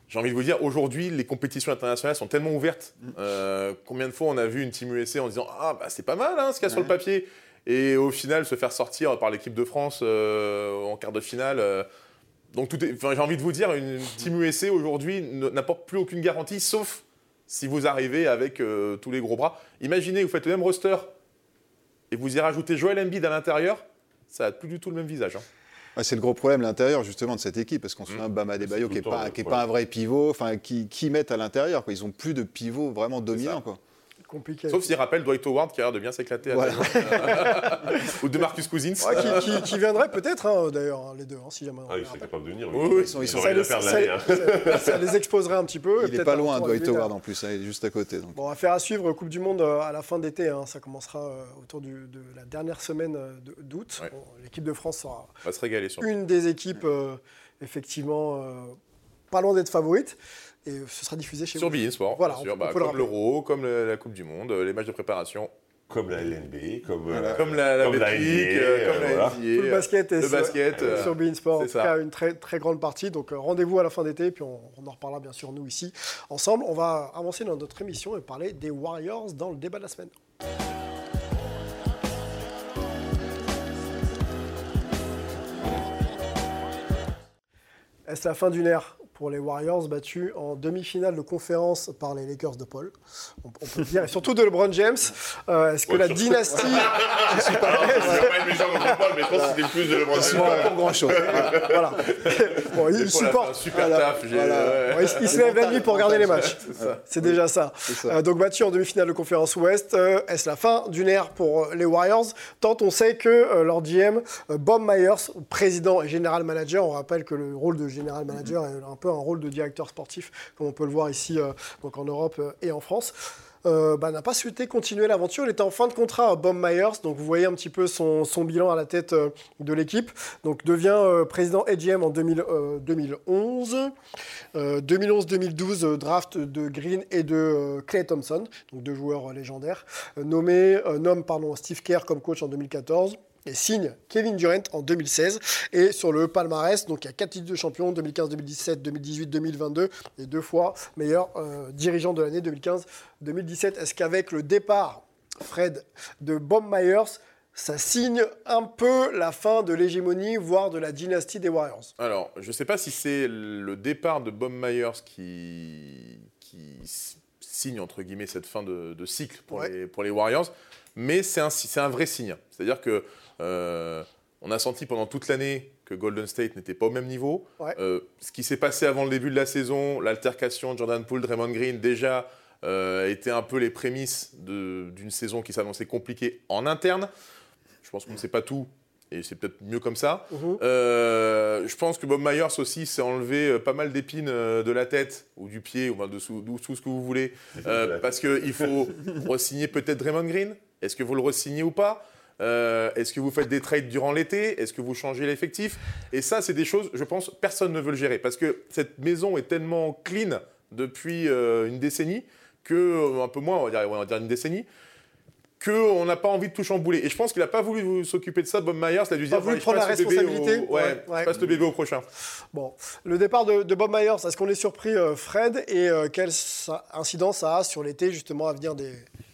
j'ai envie de vous dire, aujourd'hui, les compétitions internationales sont tellement ouvertes. Euh, combien de fois on a vu une Team USA en disant Ah, bah, c'est pas mal hein, ce qu'il y a sur le papier Et au final, se faire sortir par l'équipe de France euh, en quart de finale. euh, donc, tout est- enfin, j'ai envie de vous dire, une Team USA aujourd'hui n'apporte plus aucune garantie, sauf si vous arrivez avec euh, tous les gros bras. Imaginez, vous faites le même roster et vous y rajoutez Joel Embiid à l'intérieur, ça n'a plus du tout le même visage. hein. Ouais, c'est le gros problème, l'intérieur justement de cette équipe, parce qu'on se souvient Bama Debayo tout qui n'est pas, ouais, qui est voilà. pas un vrai pivot, enfin qui, qui mettent à l'intérieur. Ils ont plus de pivot vraiment dominant. Quoi. Compliqué. Sauf s'il rappelle Dwight Howard qui a l'air de bien s'éclater Voilà. Ou de Marcus Cousins. Ouais, qui, qui- qui viendrait peut-être, hein, d'ailleurs, hein, les deux, hein, si jamais. on Ah, ils seraient capables de venir. Oui, oui, ils sont- ils sont- ça, les, ça- hein. ça- ça les exposerait un petit peu. Il n'est pas loin, Dwight. Howard en plus, hein, il est juste à côté. donc. Bon, affaire à suivre, Coupe du Monde euh, à la fin d'été. hein, ça commencera euh, autour du- de la dernière semaine euh, d'août. Ouais. Bon, L'équipe de France sera va se régaler sur une des équipes, euh, effectivement, euh, pas loin d'être favorite et ce sera diffusé chez Sur vous. Sur Sport, voilà, sûr, on, bah, on comme l'Euro, comme la Coupe du Monde, euh, les matchs de préparation, comme la LNB, comme, euh, comme la, la comme, la NBA, euh, comme le euh, basket le sur, basket, euh, sur Beansport, en tout une très, très grande partie. Donc rendez-vous à la fin d'été, puis on, on, en reparlera bien sûr nous ici ensemble. On va avancer dans notre émission et parler des Warriors dans le débat de la semaine. Est-ce la fin d'une ère? Pour les Warriors battus en demi-finale de conférence par les Lakers de Paul On, on peut dire, et surtout de LeBron James. Euh, Est-ce que Ouais, la dynastie. *laughs* Je sais pas, il n'y a pas une méchante contre Paul, mais je pense que c'était plus de LeBron C'est James. pas pour grand chose. *laughs* voilà. *laughs* Bon, il Paul a fait un supporte. super Voilà, taf. j'ai- voilà. ouais. Ouais, il, il se lève la nuit pour regarder les matchs. C'est déjà ça. ça. Euh, donc battu en demi-finale de conférence Ouest, euh, est-ce la fin d'une ère pour les Warriors? Tant on sait que leur GM, Bob Myers, président et général manager, on rappelle que le rôle de général manager est un peu un rôle de directeur sportif, comme on peut le voir ici euh, donc en Europe euh, et en France. euh, bah, n'a pas souhaité continuer l'aventure. Il était en fin de contrat à Bob Myers, donc vous voyez un petit peu son, bilan à la tête de l'équipe. Donc devient président et GM en 2000, euh, 2011. Euh, 2011-2012, euh, draft de Green et de Clay Thompson, donc deux joueurs légendaires. Nommé, nomme pardon, Steve Kerr comme coach en 2014 et signe Kevin Durant en 2016. Et sur le palmarès, donc il y a quatre titres de champion 2015, 2017, 2018, 2022 et deux fois meilleur euh, dirigeant de l'année 2015-2017. Est-ce qu'avec le départ, Fred, de Bob Myers, ça signe un peu la fin de l'hégémonie, voire de la dynastie des Warriors? Alors, je ne sais pas si c'est le départ de Bob Myers qui, signe, entre guillemets, cette fin de, de cycle pour, Ouais. les, pour les Warriors, mais c'est un, si- c'est un vrai signe. C'est-à-dire que euh, on a senti pendant toute l'année que Golden State n'était pas au même niveau. Ouais. Euh, ce qui s'est passé avant le début de la saison, l'altercation de Jordan Poole, Draymond Green, déjà euh, étaient un peu les prémices d'une saison qui s'annonçait compliquée en interne. Je pense qu'on ne sait pas tout, et c'est peut-être mieux comme ça. Mhm. Euh, je pense que Bob Myers aussi s'est enlevé pas mal d'épines de la tête ou du pied ou de sous ce que vous voulez, *laughs* euh, parce qu'il faut *laughs* re-signer peut-être Draymond Green. Est-ce que vous le re-signez ou pas? Euh, Est-ce que vous faites des trades durant l'été? Est-ce que vous changez l'effectif? Et ça, c'est des choses, je pense, personne ne veut le gérer parce que cette maison est tellement clean depuis euh, une décennie que euh, un peu moins, on va dire, on va dire une décennie qu'on n'a pas envie de tout chambouler. Et je pense qu'il n'a pas voulu s'occuper de ça, Bob Myers. Il a dû dire, voulu prendre la responsabilité. au- Ouais, Ouais, passe le bébé au prochain. Bon, le départ de, de Bob Myers, est-ce qu'on est surpris, euh, Fred, et quelle incidence ça a sur l'été justement à venir des,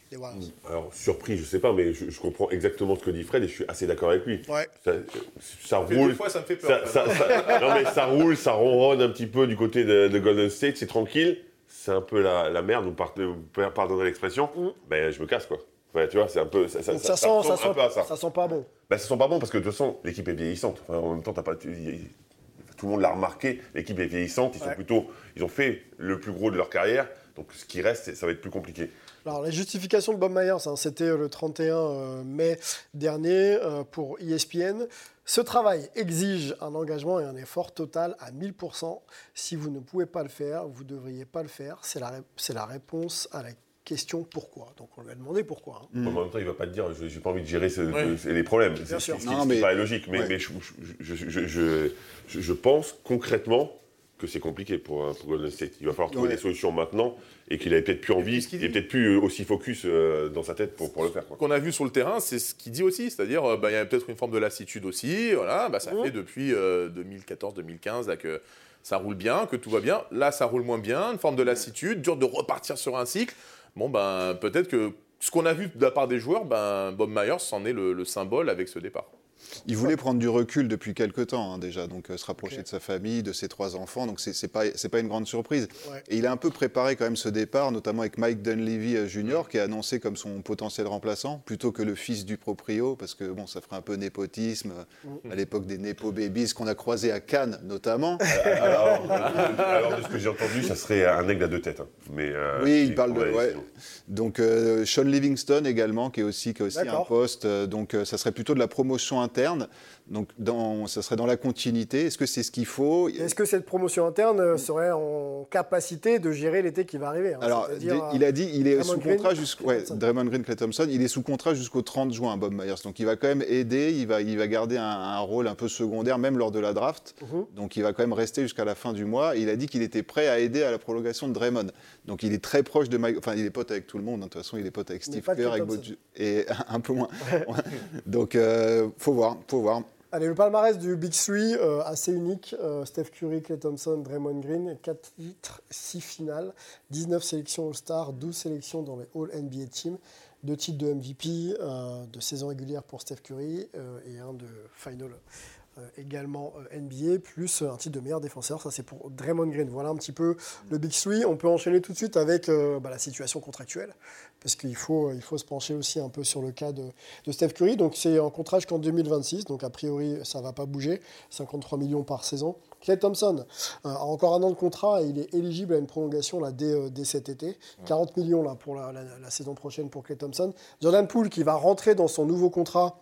des Warriors Alors, surpris, je sais pas, mais je, je comprends exactement ce que dit Fred et je suis assez d'accord avec lui. Ouais. Ça, roule. Des fois, ça me fait peur. Ça, ça- ça- *laughs* non mais ça roule, ça ronronne un petit peu du côté de, de Golden State, c'est tranquille. C'est un peu la, la merde, vous, par- vous pardonnez l'expression. Mm. Ben je me casse quoi. Ouais, tu vois, c'est un peu ça, ça, sent, ça, un peu à sent, ça. ça sent pas bon. Ben, ça sent pas bon parce que de toute façon l'équipe est vieillissante. Enfin, en même temps, t'as pas, tu- y- y- tout le monde l'a remarqué. L'équipe est vieillissante. Ils sont plutôt, ils ont fait le plus gros de leur carrière. Donc ce qui reste, ça va être plus compliqué. Alors, la justification de Bob Myers, hein, c'était le 31 euh, mai dernier euh, pour ESPN. Ce travail exige un engagement et un effort total à 1000%. Si vous ne pouvez pas le faire, vous ne devriez pas le faire. C'est la, ré- c'est la réponse à la question pourquoi. Donc, on lui a demandé pourquoi. hein. En même temps, il va pas te dire, je n'ai pas envie de gérer ce- Ouais. ce- les problèmes. C'est Bien sûr. Non, mais- paraît logique. Mais, Ouais. mais je, je- je- je- je- je- je pense concrètement que c'est compliqué pour, euh, pour Golden State. Il va falloir trouver Ouais. des solutions maintenant et qu'il avait peut-être plus envie, est dit. peut-être plus euh, aussi focus euh, dans sa tête pour, pour le faire. quoi. qu'on a vu sur le terrain, c'est ce qu'il dit aussi, c'est-à-dire euh, bah, il y a peut-être une forme de lassitude aussi. Voilà, bah, ça fait depuis 2014-2015 là, que ça roule bien, que tout va bien. Là, ça roule moins bien, une forme de lassitude, dur de repartir sur un cycle. Bon, ben peut-être que ce qu'on a vu de la part des joueurs, ben, Bob Myers s'en est le, le symbole avec ce départ. Il voulait prendre du recul depuis quelque temps hein, déjà, donc euh, se rapprocher de sa famille, de ses trois enfants, donc c'est pas c'est pas une grande surprise. Ouais. Et il a un peu préparé quand même ce départ, notamment avec Mike Dunleavy euh, Jr. qui est annoncé comme son potentiel remplaçant, plutôt que le fils du proprio, parce que bon, ça ferait un peu népotisme euh, à l'époque des nepo babies qu'on a croisés à Cannes notamment. *laughs* Alors, alors, de ce que j'ai entendu, ça serait un aigle à deux têtes. hein. Mais, euh, Oui, il parle de- ouais. Donc euh, Sean Livingston également, qui est aussi, qui a aussi un poste. donc euh, ça serait plutôt de la promotion interne interne. Donc dans, ça serait dans la continuité. Est-ce que c'est ce qu'il faut? Est-ce que cette promotion interne euh, serait en capacité de gérer l'été qui va arriver hein, Alors, il a dit, il est Draymond sous Green, contrat jusqu'au ouais. Draymond Green, Clay Thompson, il est sous contrat jusqu'au 30 juin, Bob Myers. Donc, il va quand même aider, il va, il va garder un, un rôle un peu secondaire, même lors de la draft. Mhm. Donc, il va quand même rester jusqu'à la fin du mois. Il a dit qu'il était prêt à aider à la prolongation de Draymond. Donc, il est très proche de Mike. Enfin, il est pote avec tout le monde. hein. De toute façon, il est pote avec Steve Kerr, avec et *laughs* un peu moins. *laughs* Donc, euh, faut voir, faut voir. Allez, le palmarès du Big Three, euh, assez unique. Euh, Steph Curry, Clay Thompson, Draymond Green, 4 titres, 6 finales, 19 sélections All-Star, 12 sélections dans les All-NBA Team, 2 titres de MVP, euh, de saison régulière pour Steph Curry et un de Final également euh, NBA, plus un titre de meilleur défenseur. Ça, c'est pour Draymond Green. Voilà un petit peu le Big Three. On peut enchaîner tout de suite avec euh, bah, la situation contractuelle, parce qu'il faut, il faut se pencher aussi un peu sur le cas de, de Steph Curry. Donc, c'est un contrat jusqu'en 2026. Donc, a priori, ça ne va pas bouger. 53 millions par saison. Clay Thompson euh, a encore un an de contrat et il est éligible à une prolongation là, dès, euh, dès cet été. 40 millions là, pour la, la- la saison prochaine pour Clay Thompson. Jordan Poole qui va rentrer dans son nouveau contrat.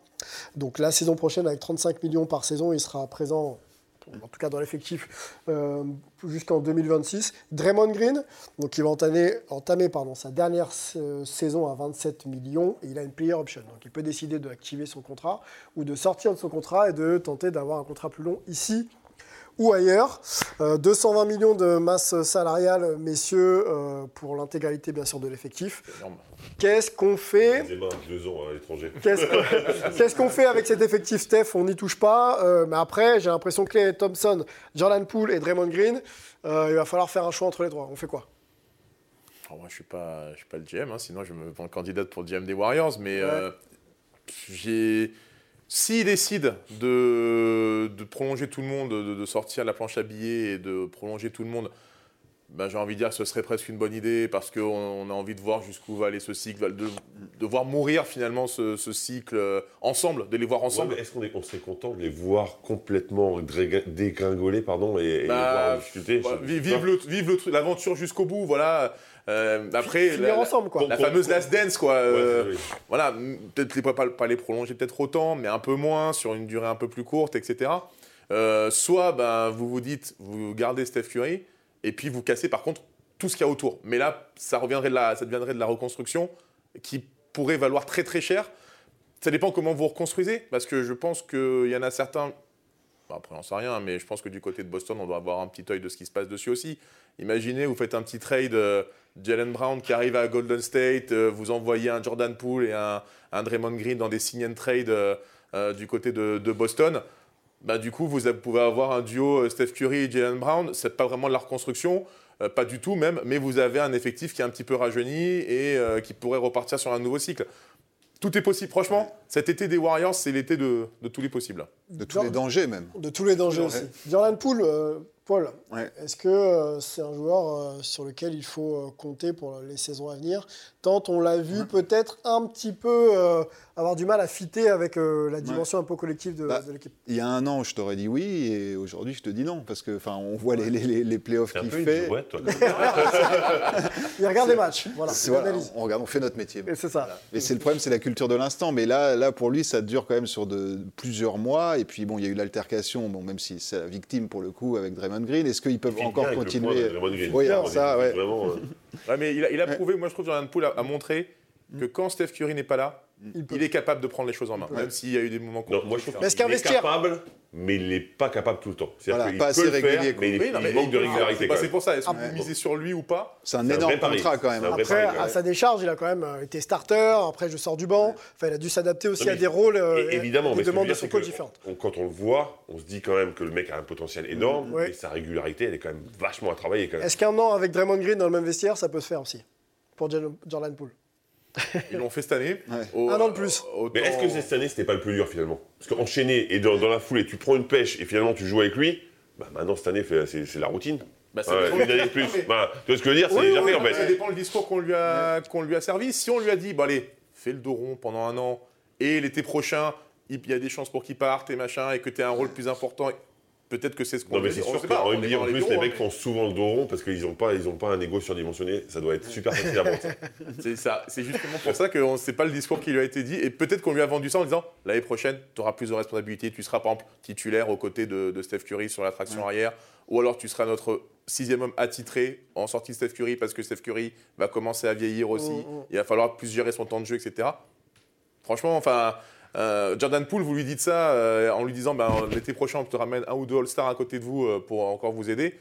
Donc la saison prochaine avec 35 millions par saison, il sera présent en tout cas dans l'effectif euh, jusqu'en 2026. Draymond Green, donc il va entamer, sa dernière euh, saison à 27 millions et il a une player option. Donc il peut décider d'activer son contrat ou de sortir de son contrat et de tenter d'avoir un contrat plus long ici ou ailleurs. Euh, 220 millions de masse salariale, messieurs, euh, pour l'intégralité bien sûr de l'effectif. Qu'est-ce qu'on fait. *laughs* Qu'est-ce qu'on fait avec cet effectif, Steph? On n'y touche pas. Euh, mais après, j'ai l'impression que Clay Thompson, Jordan Poole et Draymond Green, euh, il va falloir faire un choix entre les trois. On fait quoi? Alors, moi, je suis pas, je suis pas le GM, hein, sinon je me prends candidate pour le GM des Warriors. Mais Ouais. j'ai, s'il décide de, de prolonger tout le monde, de, de sortir la planche à billets et de prolonger tout le monde, ben, j'ai envie de dire que ce serait presque une bonne idée parce qu'on on a envie de voir jusqu'où va aller ce cycle, de, de voir mourir finalement ce, ce cycle euh, ensemble, de les voir Ouais, ensemble. mais Est-ce qu'on est, on serait content de les voir complètement dégringoler pardon, et, et les Bah, voir en difficulté? vive le- vive le truc- l'aventure jusqu'au bout, voilà. Euh, après, la, la- ensemble, quoi. la fameuse last dance, quoi. Ouais, euh, voilà, peut-être les, pas, pas les prolonger peut-être autant, mais un peu moins, sur une durée un peu plus courte, etc. Euh, soit ben, vous vous dites, vous gardez Steph Curry, et puis vous cassez par contre tout ce qu'il y a autour. Mais là, ça, reviendrait de la, ça deviendrait de la reconstruction qui pourrait valoir très très cher. Ça dépend comment vous reconstruisez, parce que je pense qu'il y en a certains, Bon, après on sait rien, mais je pense que du côté de Boston, on doit avoir un petit œil de ce qui se passe dessus aussi. Imaginez, vous faites un petit trade, euh, Jalen Brown qui arrive à Golden State, euh, vous envoyez un Jordan Poole et un, un Draymond Green dans des sign and trade euh, euh, du côté de, de Boston. Bah, du coup, vous pouvez avoir un duo Steph Curry et Jalen Brown. C'est pas vraiment de la reconstruction, pas du tout même, mais vous avez un effectif qui est un petit peu rajeuni et qui pourrait repartir sur un nouveau cycle. Tout est possible. Franchement, cet été des Warriors, c'est l'été de, de tous les possibles. De tous les dangers même. De tous les dangers Ouais. aussi. Jordan Poole, euh, Paul, Ouais. est-ce que euh, c'est un joueur euh, sur lequel il faut euh, compter pour les saisons à venir? Tant on l'a vu peut-être un petit peu euh, avoir du mal à fitter avec euh, la dimension un peu collective de, Bah, de l'équipe. Il y a un an, je t'aurais dit oui, et aujourd'hui, je te dis non, parce que, enfin, on voit les, les, les- les playoffs qu'il fait. jouette, toi. *laughs* Il regarde les matchs, voilà, voilà, on regarde, on fait notre métier. Et c'est ça. Et c'est le problème, c'est la culture de l'instant. Mais là, là, pour lui, ça dure quand même sur de, plusieurs mois. Et puis, bon, il y a eu l'altercation, bon, même si c'est la victime pour le coup avec Draymond Green. Est-ce qu'ils peuvent encore continuer de Draymond Green. Oui, Vraiment, alors ça, il- ouais. Vraiment, euh, Ouais, mais il a, il a prouvé, moi je trouve que Jordan Poole a, a montré que quand Steph Curry n'est pas là, Il est capable de prendre les choses en main, même s'il y a eu des moments Non, compliqués. moi je trouve qu'il qu'un est vestiaire- capable, mais il n'est pas capable tout le temps. C'est-à-dire Voilà, qu'il pas peut assez le faire, régulier, quoi. mais il, Oui, non, il manque de régularité. bah, c'est pour ça, est-ce que Ah, vous misez sur lui ou pas C'est un énorme contrat quand même. Après, pari, à sa décharge, il a quand même euh, été starter. Après, je sors du banc. Enfin, il a dû s'adapter aussi Non, à mais des rôles euh, Et évidemment, des demandes de son c'est coach différentes. quand on le voit, on se dit quand même que le mec a un potentiel énorme, et sa régularité, elle est quand même vachement à travailler. Est-ce qu'un an avec Draymond Green dans le même vestiaire, ça peut se faire aussi pour Jordan Poole? *laughs* Ils l'ont fait cette année. Ouais. Au- Un an de plus. Mais est-ce que cette année, c'était pas le plus dur finalement? Parce qu'enchaîner et dans, dans la foulée, tu prends une pêche et finalement tu joues avec lui, bah maintenant cette année, c'est c'est la routine. Bah, ça Ouais, dépend- une année de plus. Mais- Bah, tu vois ce que je veux dire? C'est Oui, déjà oui, fait en non, mais Ça fait. dépend le discours qu'on lui, a, qu'on lui a servi. Si on lui a dit, allez, fais le dos rond pendant un an, et l'été prochain, il y a des chances pour qu'il parte et machin, et que tu aies un rôle plus important, peut-être que c'est ce qu'on Non mais c'est sûr sait pas, qu'en dans en les plus les mecs font souvent le dos rond parce qu'ils n'ont pas, pas un ego surdimensionné, ça doit être super facile à vendre. *laughs* C'est ça. C'est justement pour ça que on- c'est pas le discours qui lui a été dit. Et peut-être qu'on lui a vendu ça en disant l'année prochaine, tu auras plus de responsabilités. Tu seras par exemple titulaire aux côtés de, de Steph Curry sur la traction arrière. Ou alors tu seras notre sixième homme attitré en sortie de Steph Curry parce que Steph Curry va commencer à vieillir aussi. Mm, mm. Il va falloir plus gérer son temps de jeu, etc. Franchement, enfin. Euh, Jordan Poole, vous lui dites ça euh, en lui disant ben, l'été prochain, on te ramène un ou deux All-Stars à côté de vous euh, pour encore vous aider.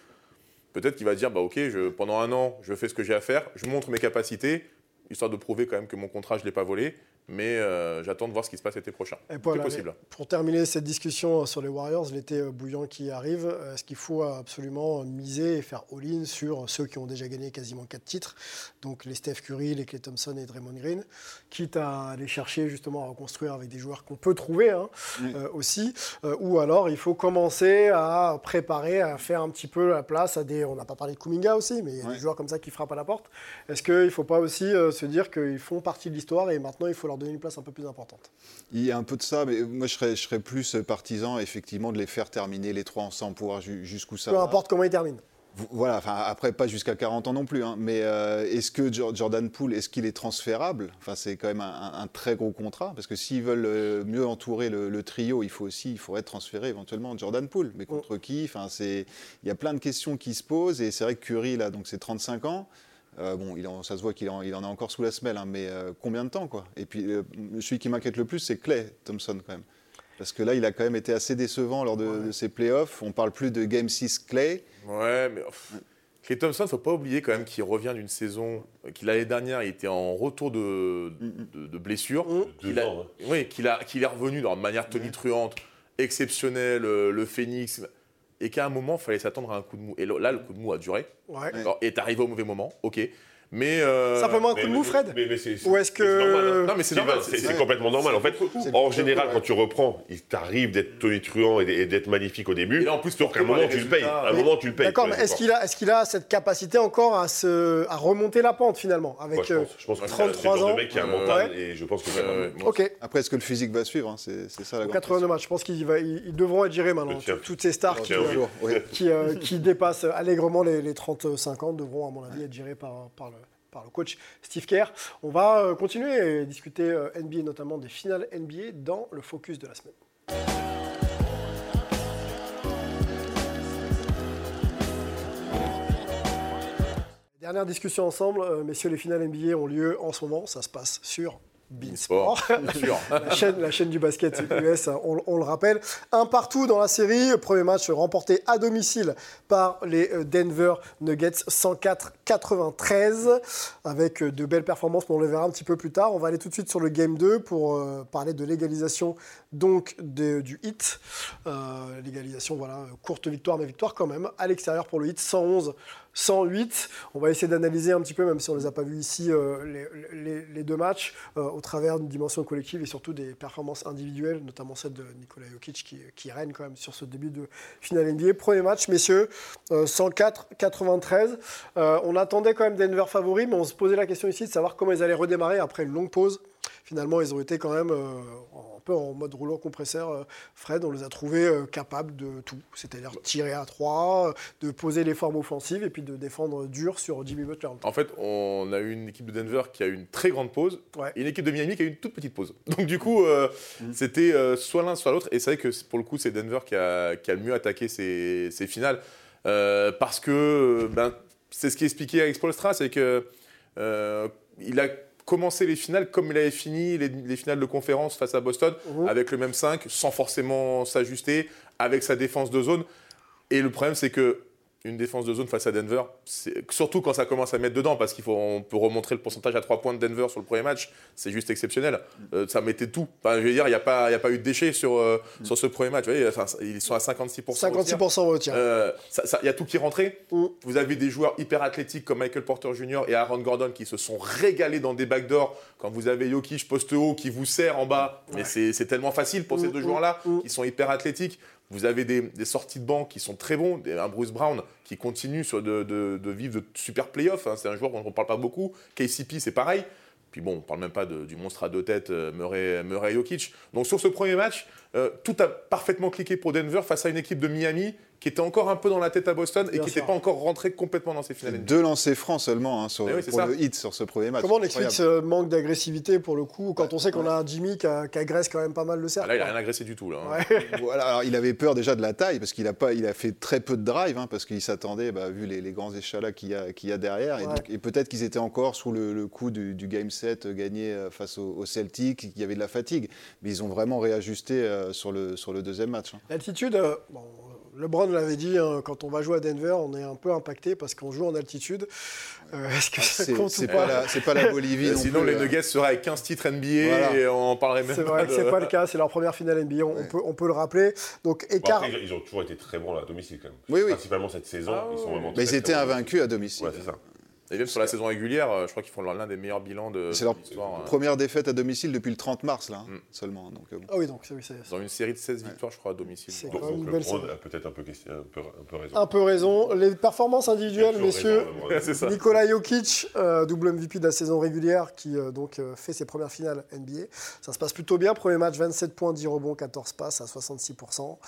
Peut-être qu'il va dire bah, Ok, pendant un an, je fais ce que j'ai à faire, je montre mes capacités, histoire de prouver quand même que mon contrat, je ne l'ai pas volé. Mais euh, j'attends de voir ce qui se passe l'été prochain. Et voilà, possible. Pour terminer cette discussion sur les Warriors, l'été euh, bouillant qui arrive, euh, est-ce qu'il faut absolument miser et faire all-in sur ceux qui ont déjà gagné quasiment 4 titres? Donc les Steph Curry, les Clay Thompson et Draymond Green, quitte à aller chercher justement à reconstruire avec des joueurs qu'on peut trouver hein, euh, aussi, euh, ou alors il faut commencer à préparer, à faire un petit peu la place à des. On n'a pas parlé de Kuminga aussi, mais il y a Ouais. des joueurs comme ça qui frappent à la porte. Est-ce qu'il ne faut pas aussi euh, se dire qu'ils font partie de l'histoire et maintenant il faut leur donner une place un peu plus importante Il y a un peu de ça, mais moi je serais, je serais plus partisan effectivement de les faire terminer les trois ensemble pour voir ju- jusqu'où ça Peu va. importe comment ils terminent. Vo- Voilà, enfin après pas jusqu'à 40 ans non plus, hein, mais euh, est-ce que Jo- Jordan Poole, est-ce qu'il est transférable? Enfin c'est quand même un, très gros contrat, parce que s'ils veulent euh, mieux entourer le, le trio, il faut aussi, il faudrait transférer éventuellement Jordan Poole, mais contre qui? Enfin c'est, il y a plein de questions qui se posent, et c'est vrai que Curry là, donc c'est 35 ans. Euh, bon, il en- ça se voit qu'il en, il en a encore sous la semelle, hein, mais euh, combien de temps quoi? Et puis euh, celui qui m'inquiète le plus, c'est Clay Thompson quand même. Parce que là, il a quand même été assez décevant lors de, de ses playoffs. On parle plus de Game 6 Clay. Ouais, mais pff, Klay Thompson, faut pas oublier quand même qu'il revient d'une saison qu'il l'année dernière, il était en retour de, de, de blessure. A-. Oui, qu'il a- qu'il est revenu dans une manière tonitruante, exceptionnelle, le phénix, et qu'à un moment, il fallait s'attendre à un coup de mou. Et là, le coup de mou a duré. Ouais. Alors, est arrivé au mauvais moment, ok. Mais. euh, Simplement un coup Mais- de mou, mais- Fred mais- mais c'est- Ou est-ce c'est normal, hein. que. Non, mais c'est C'est normal. c'est- complètement normal. En fait, en général, ouais. quand tu reprends, il t'arrive d'être tonitruant et d'être magnifique au début. Et là, en plus, sauf qu'à un moment, tu le payes. À un Mais- moment, tu le payes. D'accord, mais est-ce qu'il a, est qu'il a cette capacité encore à, se, à remonter la pente finalement avec Moi, je euh, pense, je pense que 33 c'est le genre ans. mec qui a un Ouais. mental et je pense que Ouais, ouais, moi, Ok, Après, est-ce que le physique va suivre hein C'est c'est ça la grande 82 matchs. Je pense qu'ils ils- devront être gérés maintenant. Toutes ces stars qui, euh, ouais. qui, euh, dépassent allègrement les, les 35 ans devront, à mon avis, être gérés par, par, le, par le coach Steve Kerr. On va euh, continuer et discuter euh, NBA, notamment des finales NBA, dans le focus de la semaine. Dernière discussion ensemble, euh, messieurs, les finales NBA ont lieu en ce moment, ça se passe sur Beansport. *laughs* La, chaîne, la chaîne du basket US, on, on le rappelle. Un partout dans la série. Premier match remporté à domicile par les euh, Denver Nuggets 104-93 avec euh, de belles performances, mais on le verra un petit peu plus tard. On va aller tout de suite sur le Game 2 pour euh, parler de l'égalisation donc du hit. Euh, l'égalisation, voilà, courte victoire, mais victoire quand même. À l'extérieur pour le hit, 111. 108. On va essayer d'analyser un petit peu, même si on ne les a pas vus ici, euh, les, deux matchs, euh, au travers d'une dimension collective et surtout des performances individuelles, notamment celle de Nikola Jokic qui, règne quand même sur ce début de finale NBA. Premier match, messieurs, euh, 104-93. Euh, on attendait quand même Denver favori, mais on se posait la question ici de savoir comment ils allaient redémarrer après une longue pause. Finalement, ils ont été quand même euh, un peu en mode rouleau compresseur. euh, Fred, on les a trouvés euh, capables de tout, c'est-à-dire tirer à 3, de poser les formes offensives et puis de défendre dur sur Jimmy Butler. En fait, on a eu une équipe de Denver qui a eu une très grande pause Ouais. et une équipe de Miami qui a eu une toute petite pause. *laughs* Donc du coup, euh, c'était soit l'un, soit l'autre. Et c'est vrai que pour le coup, c'est Denver qui a, qui a le mieux attaqué ses, ses finales. Parce que ben, c'est ce qui expliquait avec Spolstra, c'est que euh, il a commencé les finales comme il avait fini les, les finales de conférence face à Boston, Mhm. avec le même 5, sans forcément s'ajuster, avec sa défense de zone. Et le problème, c'est que une défense de zone face à Denver, surtout quand ça commence à mettre dedans, parce qu'il faut, on peut remontrer le pourcentage à 3 points de Denver sur le premier match, c'est juste exceptionnel. Euh, ça mettait tout. Enfin, je veux dire, il n'y a, pas- y a pas eu de déchets sur, euh, sur ce premier match. Vous voyez, enfin, ils sont à 56%. au tir. 56% au tir. Euh, Il y a tout qui rentré. Mm. Vous avez des joueurs hyper athlétiques comme Michael Porter Jr. et Aaron Gordon qui se sont régalés dans des backdoors. Quand vous avez Jokic poste haut qui vous sert en bas, mais c'est c'est tellement facile pour ces Mm, deux mm, joueurs-là mm. qui sont hyper athlétiques. Vous avez des, sorties de banc qui sont très bons, un Bruce Brown qui continue de, vivre de super playoffs. hein. C'est un joueur dont on ne parle pas beaucoup. KCP, c'est pareil. Puis bon, on ne parle même pas du monstre à deux têtes, euh, Murray, Murray Jokic. Donc sur ce premier match, euh, tout a parfaitement cliqué pour Denver face à une équipe de Miami qui était encore un peu dans la tête à Boston et Bien qui n'était pas encore rentrée complètement dans ses finales. Deux lancers francs seulement hein, sur, Eh oui, pour ça. le hit sur ce premier match. Comment on explique ce manque d'agressivité pour le coup, quand on sait qu'on a un Jimmy qui, a- qui agresse quand même pas mal le Ah, cercle là, il n'a rien agressé du tout. Là, hein. Ouais. *laughs* Voilà, alors il avait peur déjà de la taille parce qu'il a pas, il a fait très peu de drive hein, parce qu'il s'attendait, bah, vu les, les grands échalas qu'il y a, qu'il y a derrière, et, Ouais. donc- et peut-être qu'ils étaient encore sous le, le coup du, du game set euh, gagné euh, face au, au Celtic, qu'il y avait de la fatigue, mais ils ont vraiment réajusté euh, sur, le, sur le deuxième match. hein. L'altitude, euh, bon, LeBron l'avait dit, hein, quand on va jouer à Denver, on est un peu impacté parce qu'on joue en altitude. Euh, Est-ce que ça C'est compte c'est ou pas, pas la- c'est pas la *laughs* Bolivie. non Sinon, plus, les hein. Nuggets seraient avec 15 titres NBA Voilà. et on en parlerait même C'est pas. vrai que de- c'est pas le cas, c'est leur première finale NBA, on, on peut, on peut le rappeler. Donc Bon, écart. après, ils ont toujours été très bons là, à domicile quand même. Oui, oui. Principalement cette saison, Ah ils sont vraiment Mais très, ils très étaient invaincus à domicile. Ouais, c'est ça. Et même sur la saison régulière, euh, je crois qu'ils font l'un des meilleurs bilans de C'est leur de euh, première défaite à domicile depuis le 30 mars, là, hein, Mm. seulement. Donc, euh, bon. Ah oui, donc c'est- oui, c'est Dans une série de 16 victoires, je crois, à domicile. C'est Donc, donc une belle a peut-être un peu, question- un peu, un peu raison. un peu raison. Les performances individuelles, messieurs. raison. *laughs* Nicolas Jokic, euh, double MVP de la saison régulière, qui euh, donc euh, fait ses premières finales NBA. Ça se passe plutôt bien. Premier match, 27 points, 10 rebonds, 14 passes à 66%.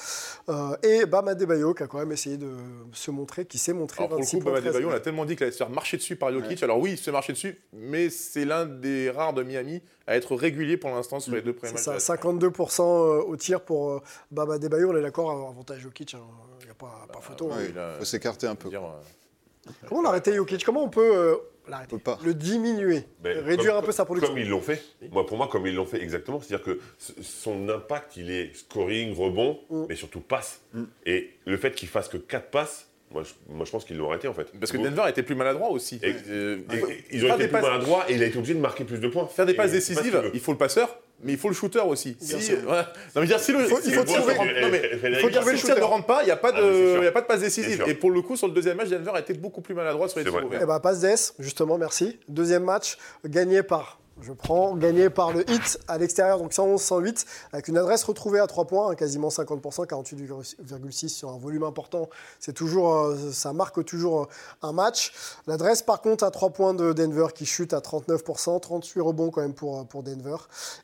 Euh, et Bam Adebayo, qui a quand même essayé de se montrer, qui s'est montré. Alors pour le 26 coup, Bam 13 Adebayo, on a tellement dit qu'il allait se faire marcher dessus par Jokic. Alors oui, il se fait marcher dessus, mais c'est l'un des rares de Miami à être régulier pour l'instant sur les deux premiers C'est matchs. ça, de la saison. 52% euh, au tir pour euh, Bam Adebayo. On est d'accord, euh, avantage Jokic, il n'y a pas, pas photo. hein. oui, Ouais, là, faut s'écarter un peu. dire, euh, Comment l'arrêter Jokic? Comment on peut euh, l'arrêter? On peut pas. Le diminuer Ben, Réduire comme- un peu sa production? Comme ils l'ont fait. Moi, pour moi, comme ils l'ont fait exactement, c'est-à-dire que son impact, il est scoring, rebond, Mm. mais surtout passe. Mm. Et le fait qu'il fasse que 4 passes, moi, je, moi, je pense qu'ils l'ont arrêté en fait. Parce que. Denver était plus maladroit aussi. Et- Euh, Et- et ils ont faire été des plus passes- maladroits et il a été obligé de marquer plus de points. Faire des passes pas décisives, il faut le passeur, mais il faut le shooter aussi. Bien Si, sûr. ouais. Non, mais dire, si le, Il faut- si il le faut trouver- non, mais faut si trouver le tir ne rentre pas, il n'y a pas Ah, mais c'est de, sûr. il y a pas de passe décisive. Et pour le coup, sur le deuxième match, Denver a été beaucoup plus maladroit sur les tirs ouverts. Eh ben, passe DS, justement, merci. Deuxième match, gagné par, je prends, gagné par le hit à l'extérieur, donc 111-108, avec une adresse retrouvée à 3 points, hein, quasiment 50%, 48,6 sur un volume important. C'est toujours, euh, ça marque toujours euh, un match. L'adresse, par contre, à 3 points de Denver qui chute à 39%, 38 rebonds quand même pour, euh, pour Denver.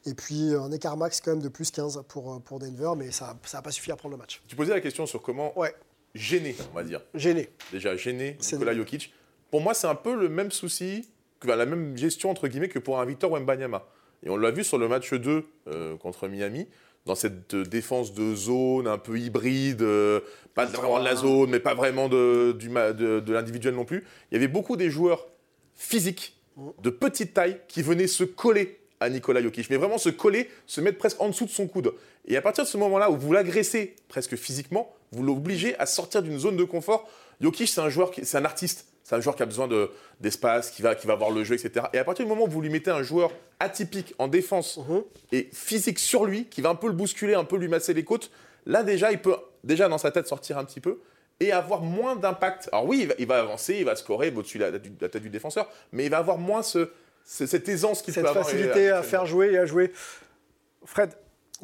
Et puis un écart max quand même de plus 15 pour, pour Denver, mais ça n'a pas suffi à prendre le match. Tu posais la question sur comment Ouais, gêner, on va dire. gêné. Déjà, gêner Nikola Jokic. Pour moi, c'est un peu le même souci, la même gestion, entre guillemets, que pour un Victor Wembanyama. Et on l'a vu sur le match 2 euh, contre Miami, dans cette euh, défense de zone un peu hybride, euh, pas vraiment de la zone, mais pas vraiment de, du ma- de, de l'individuel non plus. Il y avait beaucoup des joueurs physiques, de petite taille, qui venaient se coller à Nikola Jokic, mais vraiment se coller, se mettre presque en dessous de son coude. Et à partir de ce moment-là où vous l'agressez presque physiquement, vous l'obligez à sortir d'une zone de confort. Jokic, c'est un joueur, c'est un artiste. C'est un joueur qui a besoin de- d'espace, qui va, qui va voir le jeu, etc. Et à partir du moment où vous lui mettez un joueur atypique en défense Mhm. et physique sur lui, qui va un peu le bousculer, un peu lui masser les côtes, là déjà, il peut déjà dans sa tête sortir un petit peu et avoir moins d'impact. Alors oui, il va, il va avancer, il va scorer au-dessus de la, la tête du défenseur, mais il va avoir moins ce, ce- cette aisance qu'il peut cette avoir. facilité euh, à faire jouer et à jouer. Fred,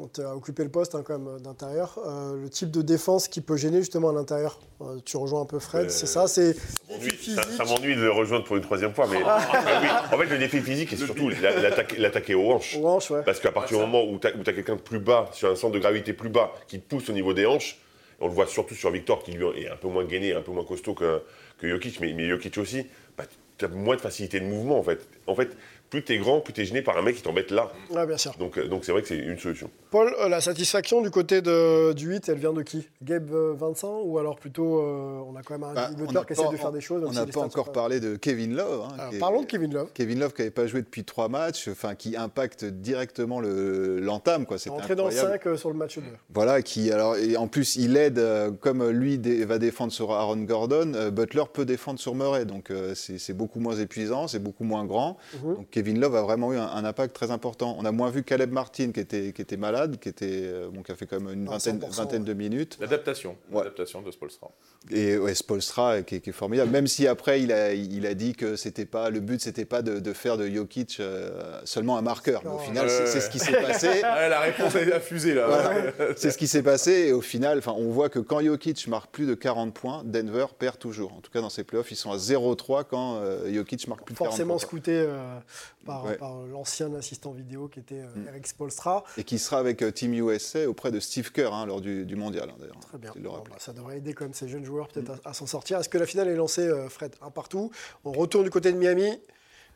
on t'a occupé le poste hein, quand même d'intérieur. Euh, le type de défense qui peut gêner justement à l'intérieur. Euh, tu rejoins un peu Fred, Euh, c'est ça, c'est Ça, m'ennuie de le rejoindre pour une troisième fois, mais, *laughs* mais oui. En fait, le défi physique, et surtout la- l'attaque- l'attaquer aux hanches. Aux hanches, ouais. Parce qu'à partir du moment où tu as, quelqu'un de plus bas, sur un centre de gravité plus bas, qui te pousse au niveau des hanches, on le voit surtout sur Victor, qui lui est un peu moins gainé, un peu moins costaud que, que Jokic, mais, mais Jokic aussi, bah, tu as moins de facilité de mouvement en fait. En fait, plus tu es grand, plus tu es gêné par un mec qui t'embête là. Ouais, bien sûr. Donc euh, donc c'est vrai que c'est une solution. Paul, euh, la satisfaction du côté de, du 8, elle vient de qui? Gabe euh, Vincent? Ou alors plutôt, euh, on a quand même un Bah, n'a qui essaie de faire des choses. On n'a pas encore parlé de Kevin Love. hein, Alors, qui est- parlons de Kevin Love. Kevin Love qui n'avait pas joué depuis trois matchs, enfin qui impacte directement le- l'entame. quoi. Il est C'était entré dans le incroyable. 5 sur le match 2. Voilà, qui alors et en plus il aide euh, comme lui dé- va défendre sur Aaron Gordon, euh, Butler peut défendre sur Murray, donc euh, c'est beaucoup moins épuisant, c'est beaucoup moins grand. Mhm. Donc Kevin Love a vraiment eu un, un impact très important. On a moins vu Caleb Martin qui était qui était malade, qui était euh, bon, qui a fait quand même une vingtaine, 100%, vingtaine de minutes. L'adaptation, Ouais. l'adaptation de Spolstra. Et ouais, Spoelstra qui, est- qui est formidable. Même si après il a, il a dit que c'était pas le but, c'était pas de, de faire de Jokic euh, seulement un marqueur. Mais au final, c'est ce qui s'est passé. *laughs* Ouais, la réponse a fusé là. Voilà. C'est ce qui s'est passé et au final, enfin, on voit que quand Jokic marque plus de 40 points, Denver perd toujours. En tout cas, dans ces playoffs, ils sont à 0-3 quand euh, Jokic marque plus de 40 Forcément points. scouté euh, par, Ouais. par l'ancien assistant vidéo qui était euh, Mm. Eric Spolstra. Et qui sera avec euh, Team USA auprès de Steve Kerr hein, lors du, du mondial, hein, d'ailleurs. Très bien. Bon, bah, ça devrait aider quand même ces jeunes joueurs peut-être à, à s'en sortir. Est-ce que la finale est lancée, euh, Fred Un partout? On retourne du côté de Miami.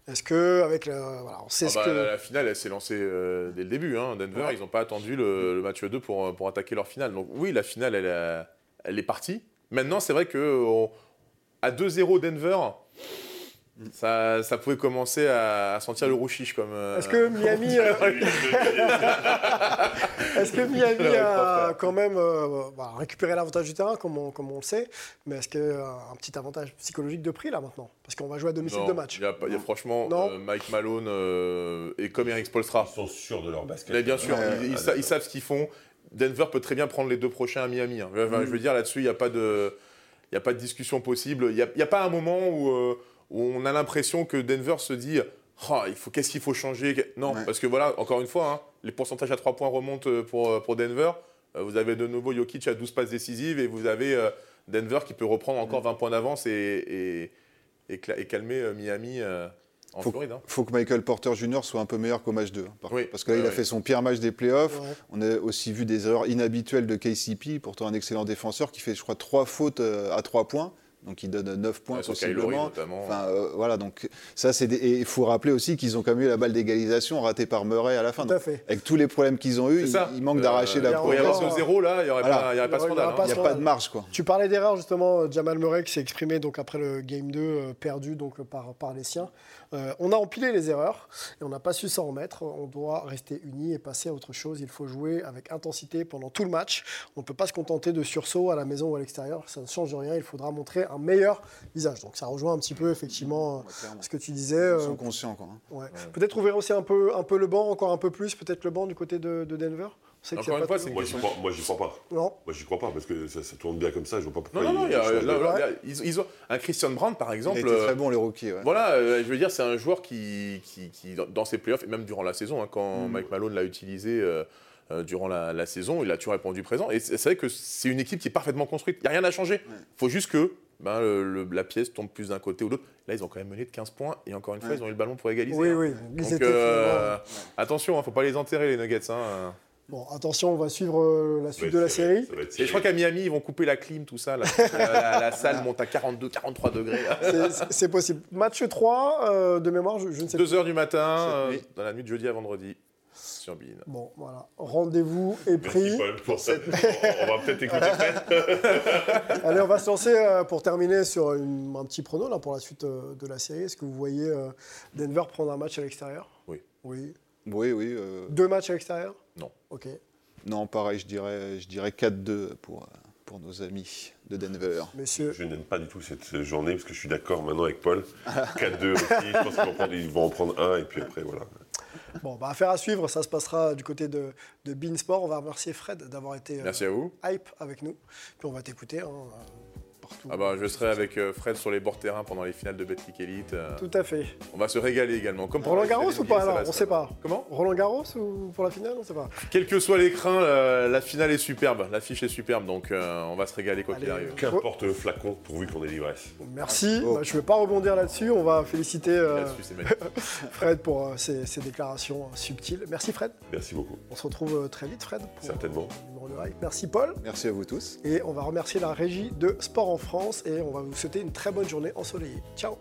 Est-ce que avec le, voilà, on sait Ah ce bah, que la, la finale, elle s'est lancée euh, dès le début. hein. Denver, Ouais. ils n'ont pas attendu le, le match 2 pour, pour attaquer leur finale. Donc oui, la finale, elle est partie. Maintenant, c'est vrai que on- à 2-0 Denver, Ça, ça pouvait commencer à, à sentir le rouchiche comme. euh, Est-ce que Miami, euh, *laughs* *laughs* est-ce que Miami Ouais, a quand même euh, bah, récupéré l'avantage du terrain, comme on, comme on le sait, mais est-ce qu'il y a un petit avantage psychologique de prix là maintenant? Parce qu'on va jouer à domicile non, de match. Il y a, y a franchement Non. euh, Mike Malone euh, et comme Eric Spolstra. Ils sont sûrs de leur basket. Mais bien sûr, Ouais, ils, ils Ah, sa- ils d'accord. savent ce qu'ils font. Denver peut très bien prendre les deux prochains à Miami. hein. Enfin, Je veux dire, là-dessus, il n'y a, pas de- il y a pas de discussion possible. Il n'y a, pas un moment où, euh, où on a l'impression que Denver se dit Oh, il faut, qu'est-ce qu'il faut changer? Non, Ouais. parce que voilà, encore une fois, hein, les pourcentages à 3 points remontent euh, pour, euh, pour Denver. Euh, Vous avez de nouveau Jokic à 12 passes décisives et vous avez Denver qui peut reprendre encore 20 points d'avance et, et, et cla- et calmer Miami en Faut- Floride. hein. faut que Michael Porter Jr. soit un peu meilleur qu'au match 2. hein, par Oui. contre. Parce que là, il a fait son pire match des playoffs. Ouais. On a aussi vu des erreurs inhabituelles de KCP, pourtant un excellent défenseur, qui fait, je crois, trois fautes à trois points. Donc il donne 9 points Ouais, possiblement. Enfin, euh, voilà, donc ça, c'est des- Et il faut rappeler aussi qu'ils ont quand même eu la balle d'égalisation ratée par Murray à la fin. Tout à Donc, fait. avec tous les problèmes qu'ils ont eu, il, ça. il manque Euh, d'arracher la a Il y ce zéro là, il n'y aurait, Voilà. pas- il y aurait pas Il y aurait- scandale. il y aurait hein. Il n'y a pas de marge, quoi. Tu parlais d'erreur justement, euh, Jamal Murray qui s'est exprimé donc après le game 2 euh, perdu donc par, par les siens. Euh, on a empilé les erreurs et on n'a pas su s'en remettre. On doit rester unis et passer à autre chose. Il faut jouer avec intensité pendant tout le match. On ne peut pas se contenter de sursaut à la maison ou à l'extérieur. Ça ne change rien. Il faudra montrer un meilleur visage. Donc ça rejoint un petit peu effectivement ce que tu disais. Ils euh, sont conscients, quoi. hein. ouais. Peut-être ouvrir aussi un peu, un peu le banc, encore un peu plus, peut-être le banc du côté de, de Denver. Encore c'est une fois, c'est Moi, j'y crois, moi, j'y crois pas. Non. Moi, j'y crois pas parce que ça, ça tourne bien comme ça. Je vois pas pourquoi. Non, non, non, il y a- changent de- là, Ouais. là, ils, ils ont un Christian Brown par Il exemple. été euh, très bon, les rookies. ouais. Voilà, euh, je veux dire, c'est un joueur qui, qui, qui, dans- ses playoffs et même durant la saison, hein, quand Mike Malone l'a utilisé euh, euh, durant la, la saison, il a toujours répondu présent. Et c'est c'est vrai que c'est une équipe qui est parfaitement construite. Il n'y a rien à changer. Il faut juste que ben, le- le- la pièce tombe plus d'un côté ou l'autre. Là, ils ont quand même mené de 15 points et encore une fois, Ouais. ils ont eu le ballon pour égaliser. Oui, hein. oui. Donc, étaient euh, attention, il ne faut pas les enterrer, les Nuggets. hein. Bon, attention, on va suivre euh, la suite de la série. Et je crois qu'à Miami, ils vont couper la clim, tout ça. là. *laughs* la, la salle monte à 42, 43 degrés. C'est- possible. Match 3, euh, de mémoire, je, je ne sais 2 heures du matin, euh, dans la nuit de jeudi à vendredi, sur Bein. Bon, voilà. Rendez-vous est Merci, pris. Paul, pour ça. On va peut-être écouter *laughs* Fred. Allez, on va se lancer euh, pour terminer sur une- un petit prono là, pour la suite euh, de la série. Est-ce que vous voyez euh, Denver prendre un match à l'extérieur? Oui. Oui. Oui, oui. euh, Deux matchs à l'extérieur? Non. Ok. Non, pareil, je dirais, je dirais 4-2 pour, pour nos amis de Denver. Messieurs, Je n'aime pas du tout cette journée parce que je suis d'accord maintenant avec Paul. *laughs* 4-2 aussi. Je pense qu'ils vont en prendre un et puis après, voilà. Bon, bah, affaire à suivre. Ça se passera du côté de, de Beansport. On va remercier Fred d'avoir été euh, Merci à vous. hype avec nous. Puis on va t'écouter hein, euh, partout. Ah bah, je serai avec euh, Fred sur les bords terrain pendant les finales de Betclic Elite. euh, Tout à fait. on va se régaler également. Comme Roland Garros ou pas alors On ça sait pas. Comment? Roland Garros ou pour la finale On sait pas. Quels que soient les crins, euh, la finale est superbe. L'affiche est superbe, donc euh, on va se régaler quoi qu'il arrive. Qu'importe le flacon pourvu qu'on ait l'ivresse. Merci. Oh. Bah, je ne vais pas rebondir là-dessus. On va féliciter euh. *laughs* Fred pour euh, ses, ses déclarations subtiles. Merci Fred. Merci beaucoup. On se retrouve très vite Fred. Pour, Certainement. euh, le numéro de hype. Merci Paul. Merci à vous tous. Et on va remercier la régie de Sport France et on va vous souhaiter une très bonne journée ensoleillée. Ciao